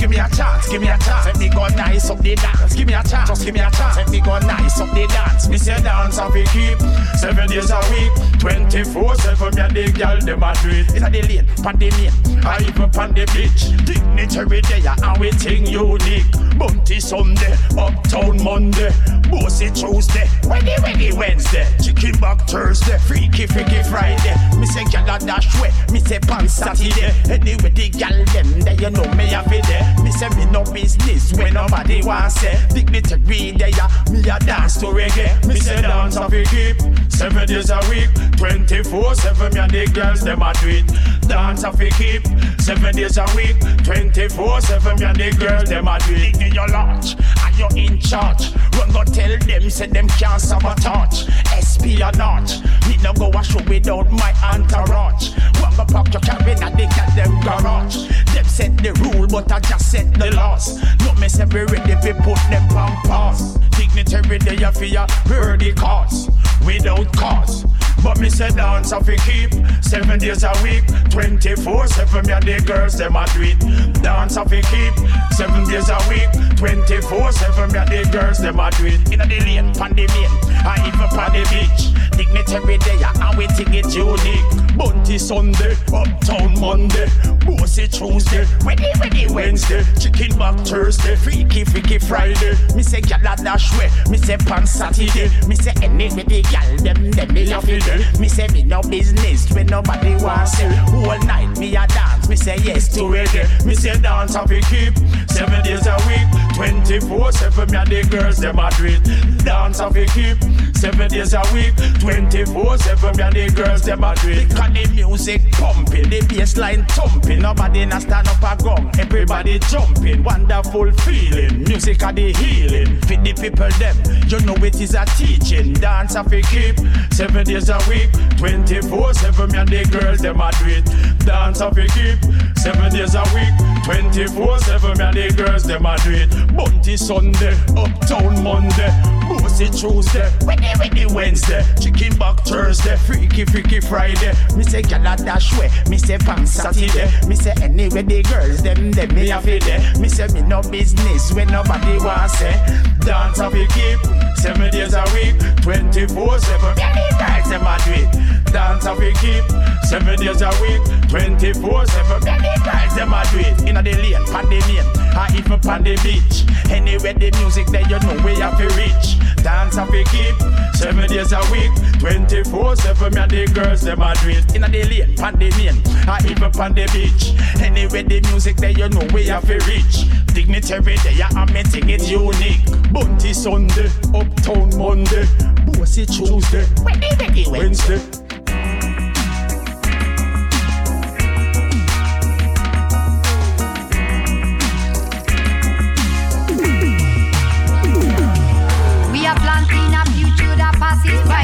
give me a chance, give me a chance. Let me go nice up the dance, give me a chance, just give me a chance. Let me go nice up the dance. Me say dance I we keep seven days a week, 24 7. Me and the girl dem a do it. It's a the lane, pan the I even pan the beach. Dignitary day, and we thing unique. Bunty Sunday, Uptown Monday, Bossy Tuesday, Weddy Weddy Wednesday, Chicken Back Thursday, Freaky Freaky Friday. Me say gyal a dash way, me say pants Saturday. Anyway the gyal dem, they you know me a be there. Me say me no business when nobody wants say. Dignity read there, me a dance to reggae. Me say dance off a keep. Seven days a week, 24 7 me and the girls them a do it. Dance off a keep. Seven days a week, 24 7 me and the girls them a do it. Live in your lodge and you're in charge. Run go tell them say them can't sabotage. Espionage. Me no go a show without my entourage. When go pop your cabin I the get them garage. Them set the rule, but I just set the laws. No me say be ready put them on pause. Dignitary day a a birdie cause. Without cause. But me say dance a fi keep seven days a week, 24 seven. Me and the girls them a do it. Dance a fi keep seven days a week, 24 seven. Me and the girls them a do it. Inna the lane, pan the main, even pan the beach. Dignitary day and we think it unique. Bunty Sunday, Uptown Monday, Bossy Tuesday, Ready Ready Wednesday, Chicken back Thursday, Freaky Freaky Friday. Me say gyal a dash way, me say pan Saturday, me say any with the gyal them them me love Me say me no business when nobody wants it. Whole night me a dance, me say yes to reggae. Me say dance up keep seven days a week, 24 seven. Me and the girls them a do it. Dance up keep seven days a week, 24 seven. Me and the girls them a do it. Because the music pumping, the bass line thumping. Nobody na stand up a gong, everybody jumping. Wonderful feeling, music a the healing. Fit the people them, you know it is a teaching. Dance up keep seven days a week, 24 7. Me and the girls, them a do it. Dance off a keep, seven days a week, 24 7. Me and the girls, them a do it. Bunty Sunday, Uptown Monday, Bossy Tuesday, Wednesday, Wednesday, Wednesday, Chicken back Thursday, Freaky Freaky Friday. Me say gyal a dash way, me say pan Saturday. Me say anyway the girls, them them me a fit there. Me say me no business when nobody want say. Dance off a keep, seven days a week, 24 7. Me and the girls, them a do it. Dance a keep, seven days a week, 24 7. Me and girls, them a do it. Inna the lane, pan the main, or even pan beach. Anyway the music there, you know we have to reach. Dance a keep, seven days a week, 24 7. Me and the girls, them a do it. Inna the lane, pan the main, or even pan beach. Anyway the music there, you know we have to reach. Dignitary there, I'm making it unique. Bunty Sunday, Uptown Monday, Bossy Tuesday, Wednesday, Wednesday. We are planting a future that passes by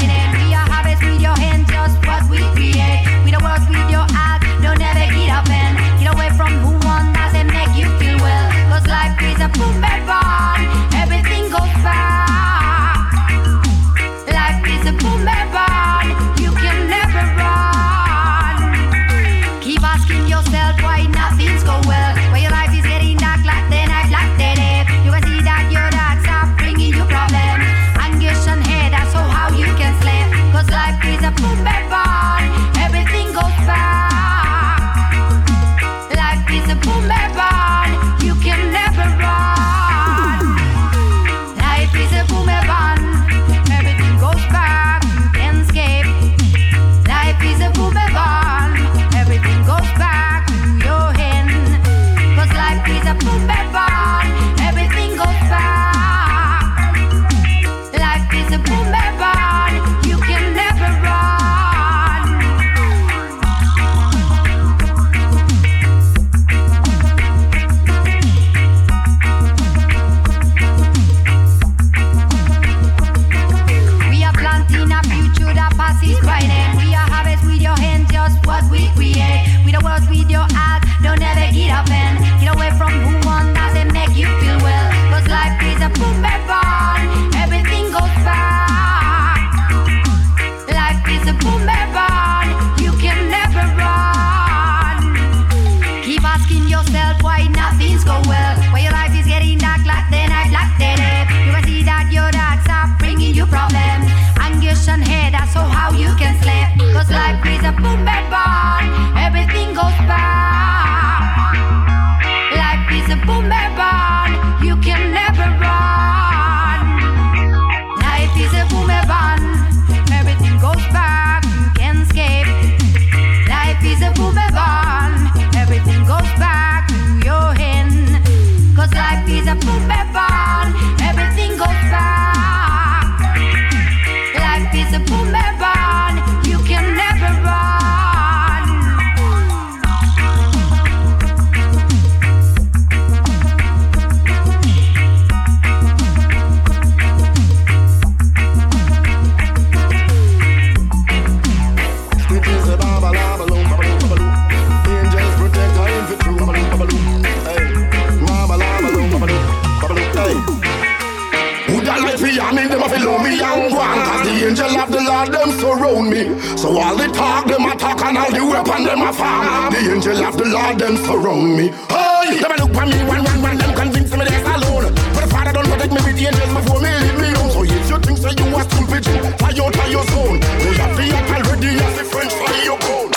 life is surround me. So all the talk them attack and all the weapon them a farm. The angel of the Lord them surround me. Hey, a look for me one one one them convince me there's alone. But the Father don't protect me with the angels before me leave me home. So if you think say you a stupid, fly out of your zone. You have the act already as the French fire your bone.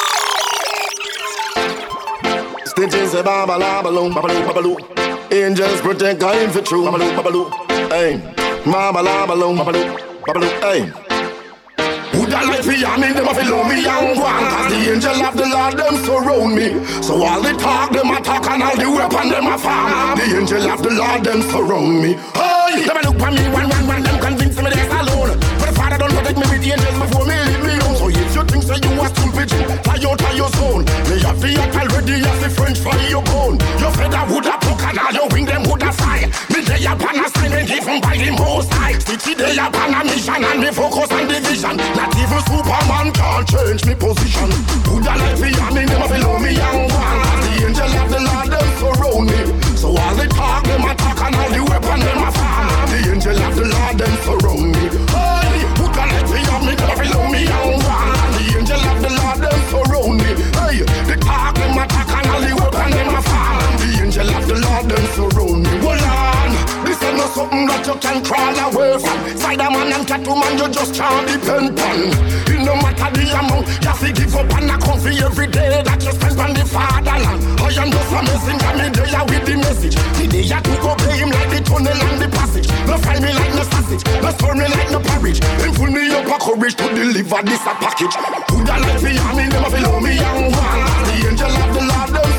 Stitches say babala baloo, babaloo, babaloo. Angels protect I'm for true, babaloo, babaloo. Hey, babala baloo, babaloo, babaloo. Hey. Would I like me, I mean them if love me and one. Cause the angel of the Lord them surround me. So all the talk them attack and all the weapon them a farm The angel of the Lord them surround me. Hey, them look for me one one one them convince me there's alone. But the Father don't protect me with the angels before me leave me alone So if you think say you a stupid fly out of your zone. Me the act already as the French fire your bone. Your feather would have broke and all your wing them would have fly. Me day upon a assignment given by the most high. City day upon a mission and me focus on the vision. Not even Superman can't change me position. I like me, I mean them a below me and one The angel of the Lord them surround me. So all the talk them attack and all the weapon them a fire. The angel of the Lord them surround me something that you can crawl away from. Spider-Man and Catwoman you just can't depend on. It no matter the amount You have to give up and a comfy every day That you spend on the fatherland. I am just a me there with the message. The I took obey him like the tunnel and the passage. No find me like no sausage No store me like no porridge. Then pull me up a courage to deliver this a package. Would I like me I mean a below me and one. The angel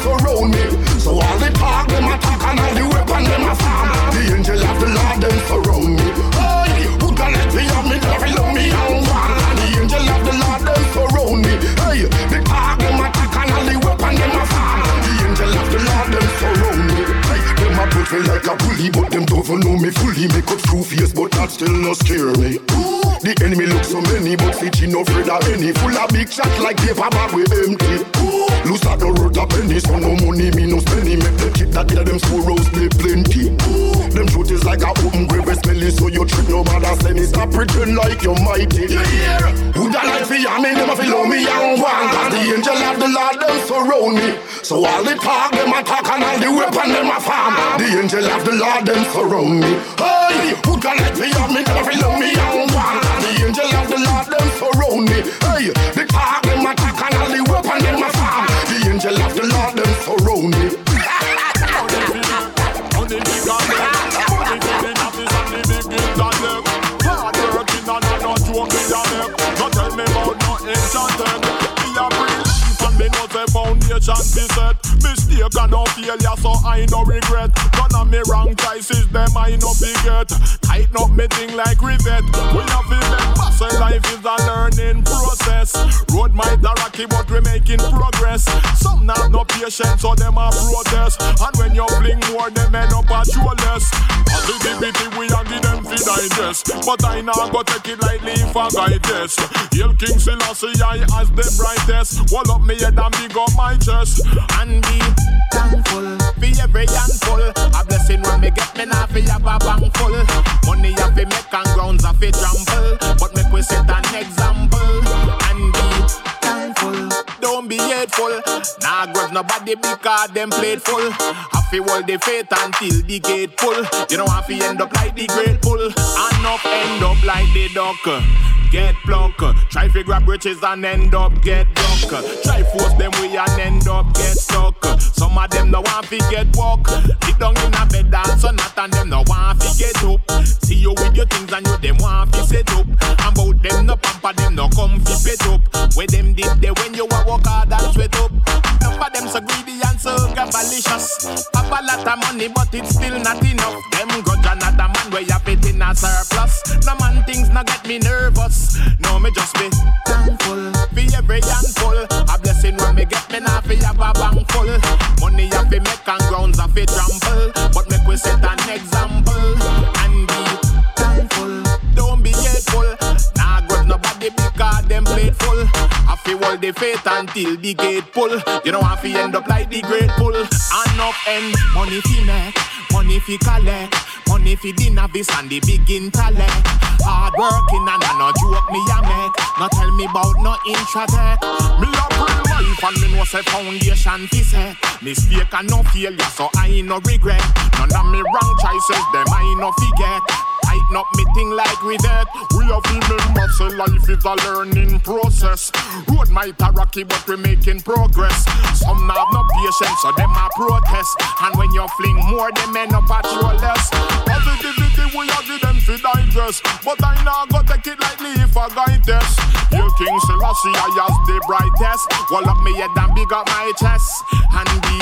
surround me. So all the talk them attack and all the weapon them a farm The angel of the Lord them surround me. Hey, would I like me I mean them a me and one. The angel of the Lord them surround me. Hey, the talk them attack and all the weapon them a farm The angel of the Lord them surround me. Hey, them a put me like a bully But them don't know me fully. Make up true face but that still no scare me The enemy look so many but city no of any. Full of big shots like paper bag we empty. Loose at the road a penny So no money me no spending Make them keep that there them squirrels play plenty. Them truth is like a open grave smelly So you trick no matter. Say me Stop pretend like you're mighty. You hear? Who that like for me Them a feel me and one. Cause the angel of the Lord them surround me. So all the talk them talk and all the weapon them a farm. The angel of the Lord them surround me. Hey, who that like for me Them a feel me and one. Cause the angel of the Lord them surround me Hey, the talk them attack and all the weapon them a farm The angel of the Lord them surround me No ancient a and me foundation be set Mistake and no failure so I no regret. Of me wrong choices them I no forget. Tighten up me thing like rivet We have remember say life is a learning process. Road might a rocky but we making progress. Some have no patience so them a protest. And when you fling more them end up a show less Positivity we a give them fi digest. But I not go take it lightly if I guide this Hail King Selassie I as the brightest. Wall up me head and big up my chest. And be thankful. For every handful. A blessing when me get me now fi have a bank full Money a fi make and grounds a fi trample. But make we set an example. And be thankful. Don't be hateful. Nah grudge nobody because them played full to hold the faith until the gate full You know to end up like the great bull. And not end up like the duck Get pluck, try to grab riches and end up get duck. Try force them way and end up get stuck. Some of them no want to get walk. Sit down in a bed and so not and them no want to get up. See you with your things and you them want to set up. And bout them no pamper them no come fi pet up. Where them did they when you a work hard and sweat up. Of them so greedy and so gabalicious. Pop a lot of money but it's still not enough. Them grudge another a surplus. No man things no get me nervous. No, me just be thankful for every handful. A blessing when me get me now fi have a bank full. Money a fi make and grounds a fi trample. But make we set an example full. I hold hold the faith until the gate pull. You don't have to end up like the great pull. And up end, money fi make, money fi collect, money fi dinner this and the big intellect. Hard working and I no joke me a make. No tell me about no intratech. Me a real life and me know say foundation fi set. Mistake and no failure, so I no regret. None of me wrong choices, them I no forget. Tighten up me thing like with it. We have remember say life is a learning process. Road might a rocky, but we making progress. Some have no patience, so them a protest. And when you fling more, them end up at your less. Positivity we have the them fi digest, but I now go take it lightly if I guide test. Hail King Selassie, I as the brightest. Wall up me head and big up my chest, and be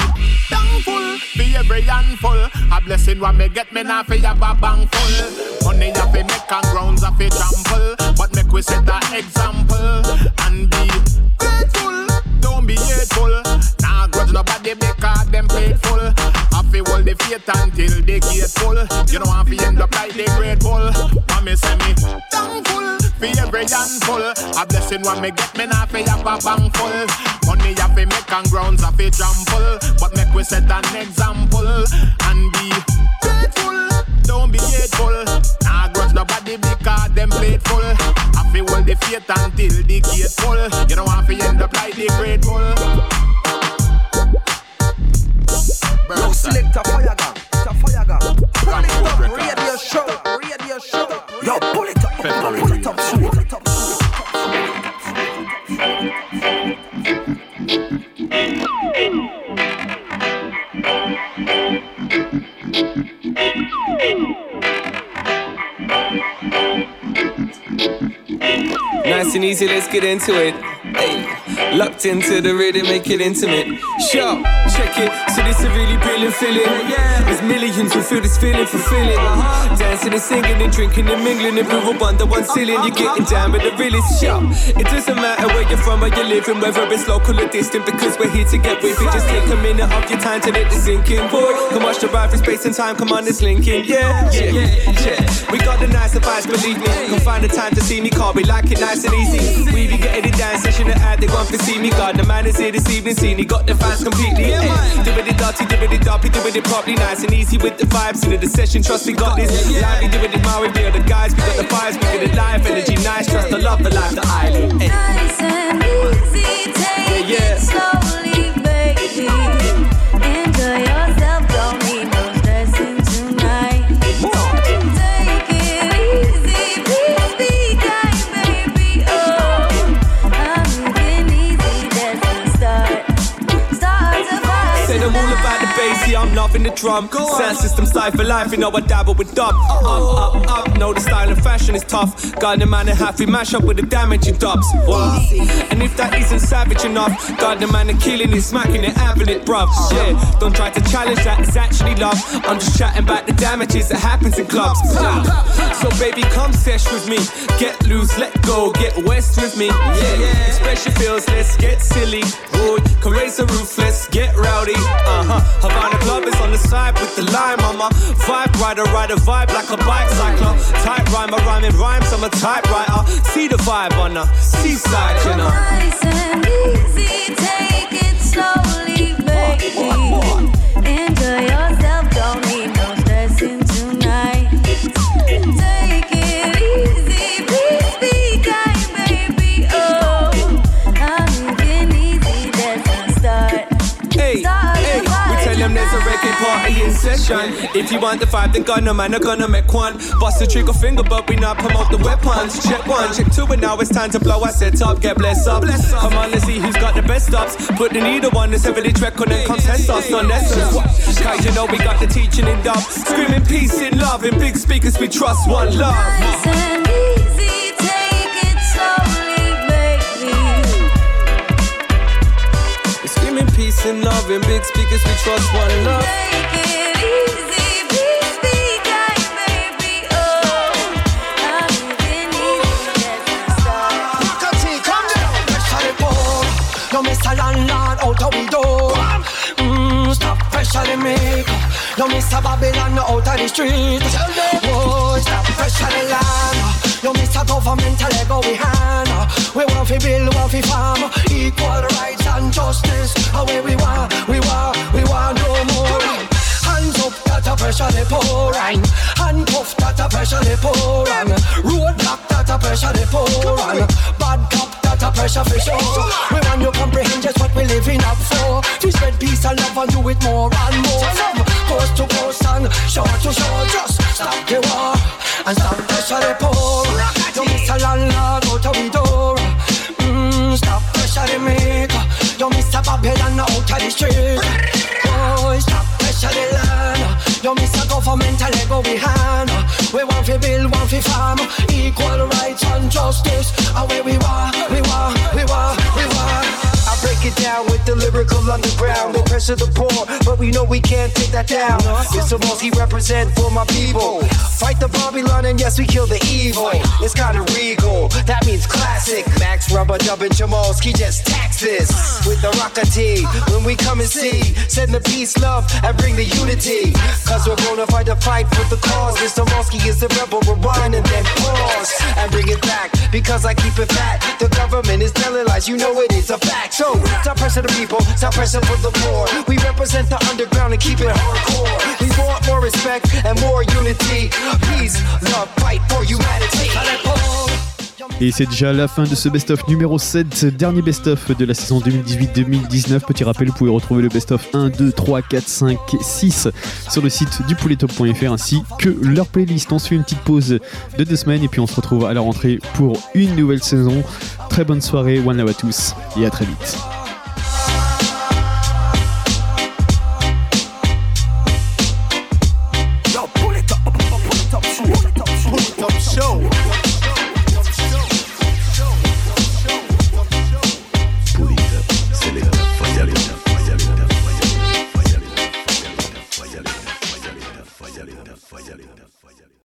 thankful for every handful. A blessing when me get me now for your bang full. Money have to make and grounds have to trample, but make we set that example and be grateful. Don't be hateful. Nobody because them faithful. Have to hold the faith until the gate full. You don't have to end up like the grateful. Mommy say me thankful for every handful. A blessing when me get me now for have a bang full. Money have to make and grounds have to trample, but make we set an example and be grateful. Don't be hateful. Nah, grudge nobody because them playful. Have to hold the faith until the gate full. You don't have to end up like the grateful. Yo, select a fire gun, a fire gun. Pull it up, radio show, radio show. Yo, pull it up, pull it up, show. Pull it up, Nice and easy, let's get into it. Hey, locked into the rhythm, make it intimate. Sure, check it. So this a really brilliant feeling. There's millions who feel this feeling fulfilling. Uh-huh. Dancing and singing and drinking and mingling and under one ceiling. You're getting down with the realest. Sure, it doesn't matter where you're from or you're living, whether it's local or distant, because we're here to get with it. Just take a minute of your time to let it sink in, boy. Come watch the ride for space and time. Come on, it's linking. Yeah, yeah, yeah, yeah. We got the nice advice, believe me. Come find the time to see me, call we like it nice and easy. We be getting it down, session at ad, they want to see me. God, the man is here this evening, seen he got the fans completely. Yeah, doing it dirty, doing it dirty, doing it properly, nice and easy with the vibes. Into the session, trust we got this. Lively, doing it Maui, we are the guys, we got the vibes, we got the live energy, nice, trust the love, the life, the island. Nice and easy, take Yeah, yeah. it slowly, the drum. Sound system style for life, you know I dabble with dub. Up, up, up, know the style and fashion is tough. Got the man half, we mash up with the damaging dubs. What? And if that isn't savage enough, got the man and killing it, smacking it, having it, bruv. Yeah, don't try to challenge that, it's actually love. I'm just chatting about the damages that happens in clubs. So baby, come sesh with me. Get loose, let go, get west with me. Yeah, express your feels, let's get silly. Boy, can raise the roof, let's get rowdy. Uh huh. Havana Club is on the side with the lime. Vibe rider, ride a vibe like a bike cycler. Type rhymes, I'm a typewriter. See the vibe on the seaside, you know. Nice and easy, take it slowly, baby. Enjoy yourself, party. If you want the vibe, then gonna man, are gonna make one. Bust the trigger finger, but we not promote the weapons. Check one, check two, and now it's time to blow our set up. Get blessed up. Come on, let's see who's got the best stops. Put the needle on this heavily track on and contest us on essence. Cause you know we got the teaching in dub. Screaming peace and love. In big speakers, we trust one love. Nice and easy, take it slowly, baby. Screaming peace and love. In big speakers, we trust one love. No a landlord out of we door. Mm, stop pressuring me. No miss a Babylon out of the street. Boy, stop pressure the land. Miss a governmental ego we hand. We want to build, want to farm. Equal rights and justice. Away we want, we want, we want no more. Hands up, that a pressure they pour on. Handcuff, that a pressure they pour on. Roadblock, that a pressure they pour on. Bad cop, a pressure for sure. We want you comprehend just what we're living up for. To spread peace and love and do it more and more. From coast to coast and shore to shore, just stop the war and stop pressure they pour. You miss a landlord out of the door. Mm, stop pressure they make. You miss a Babylon out of the street. Oh, stop pressure they land. You miss a governmental ego we hand. We want to build, want to farm. Equal rights and justice. Away want, we want, we want. It down with the lyrical underground. They pressure the poor, but we know we can't take that down. Mr. Moss, he represent for my people. Fight the Babylon, and yes, we kill the evil. It's kinda regal, that means classic. Max Rubber dubbing Jamalski, just tax this with the rocker T. When we come and see, send the peace, love, and bring the unity. Cause we're gonna fight the fight for the cause. Mr. Mosky is the rebel, rewind and then pause and bring it back. Because I keep it fat. The government is telling lies, you know it is a fact. So stop the people, stop for the. We represent the underground and keep it hardcore. We want more respect and more unity. Peace, love, fight for humanity. Et c'est déjà la fin de ce best-of numéro 7, dernier best-of de la saison 2018-2019. Petit rappel, vous pouvez retrouver le best-of 1, 2, 3, 4, 5, 6 sur le site du pouletop.fr ainsi que leur playlist. On se fait une petite pause de deux semaines et puis on se retrouve à la rentrée pour une nouvelle saison. Très bonne soirée, one love à tous et à très vite.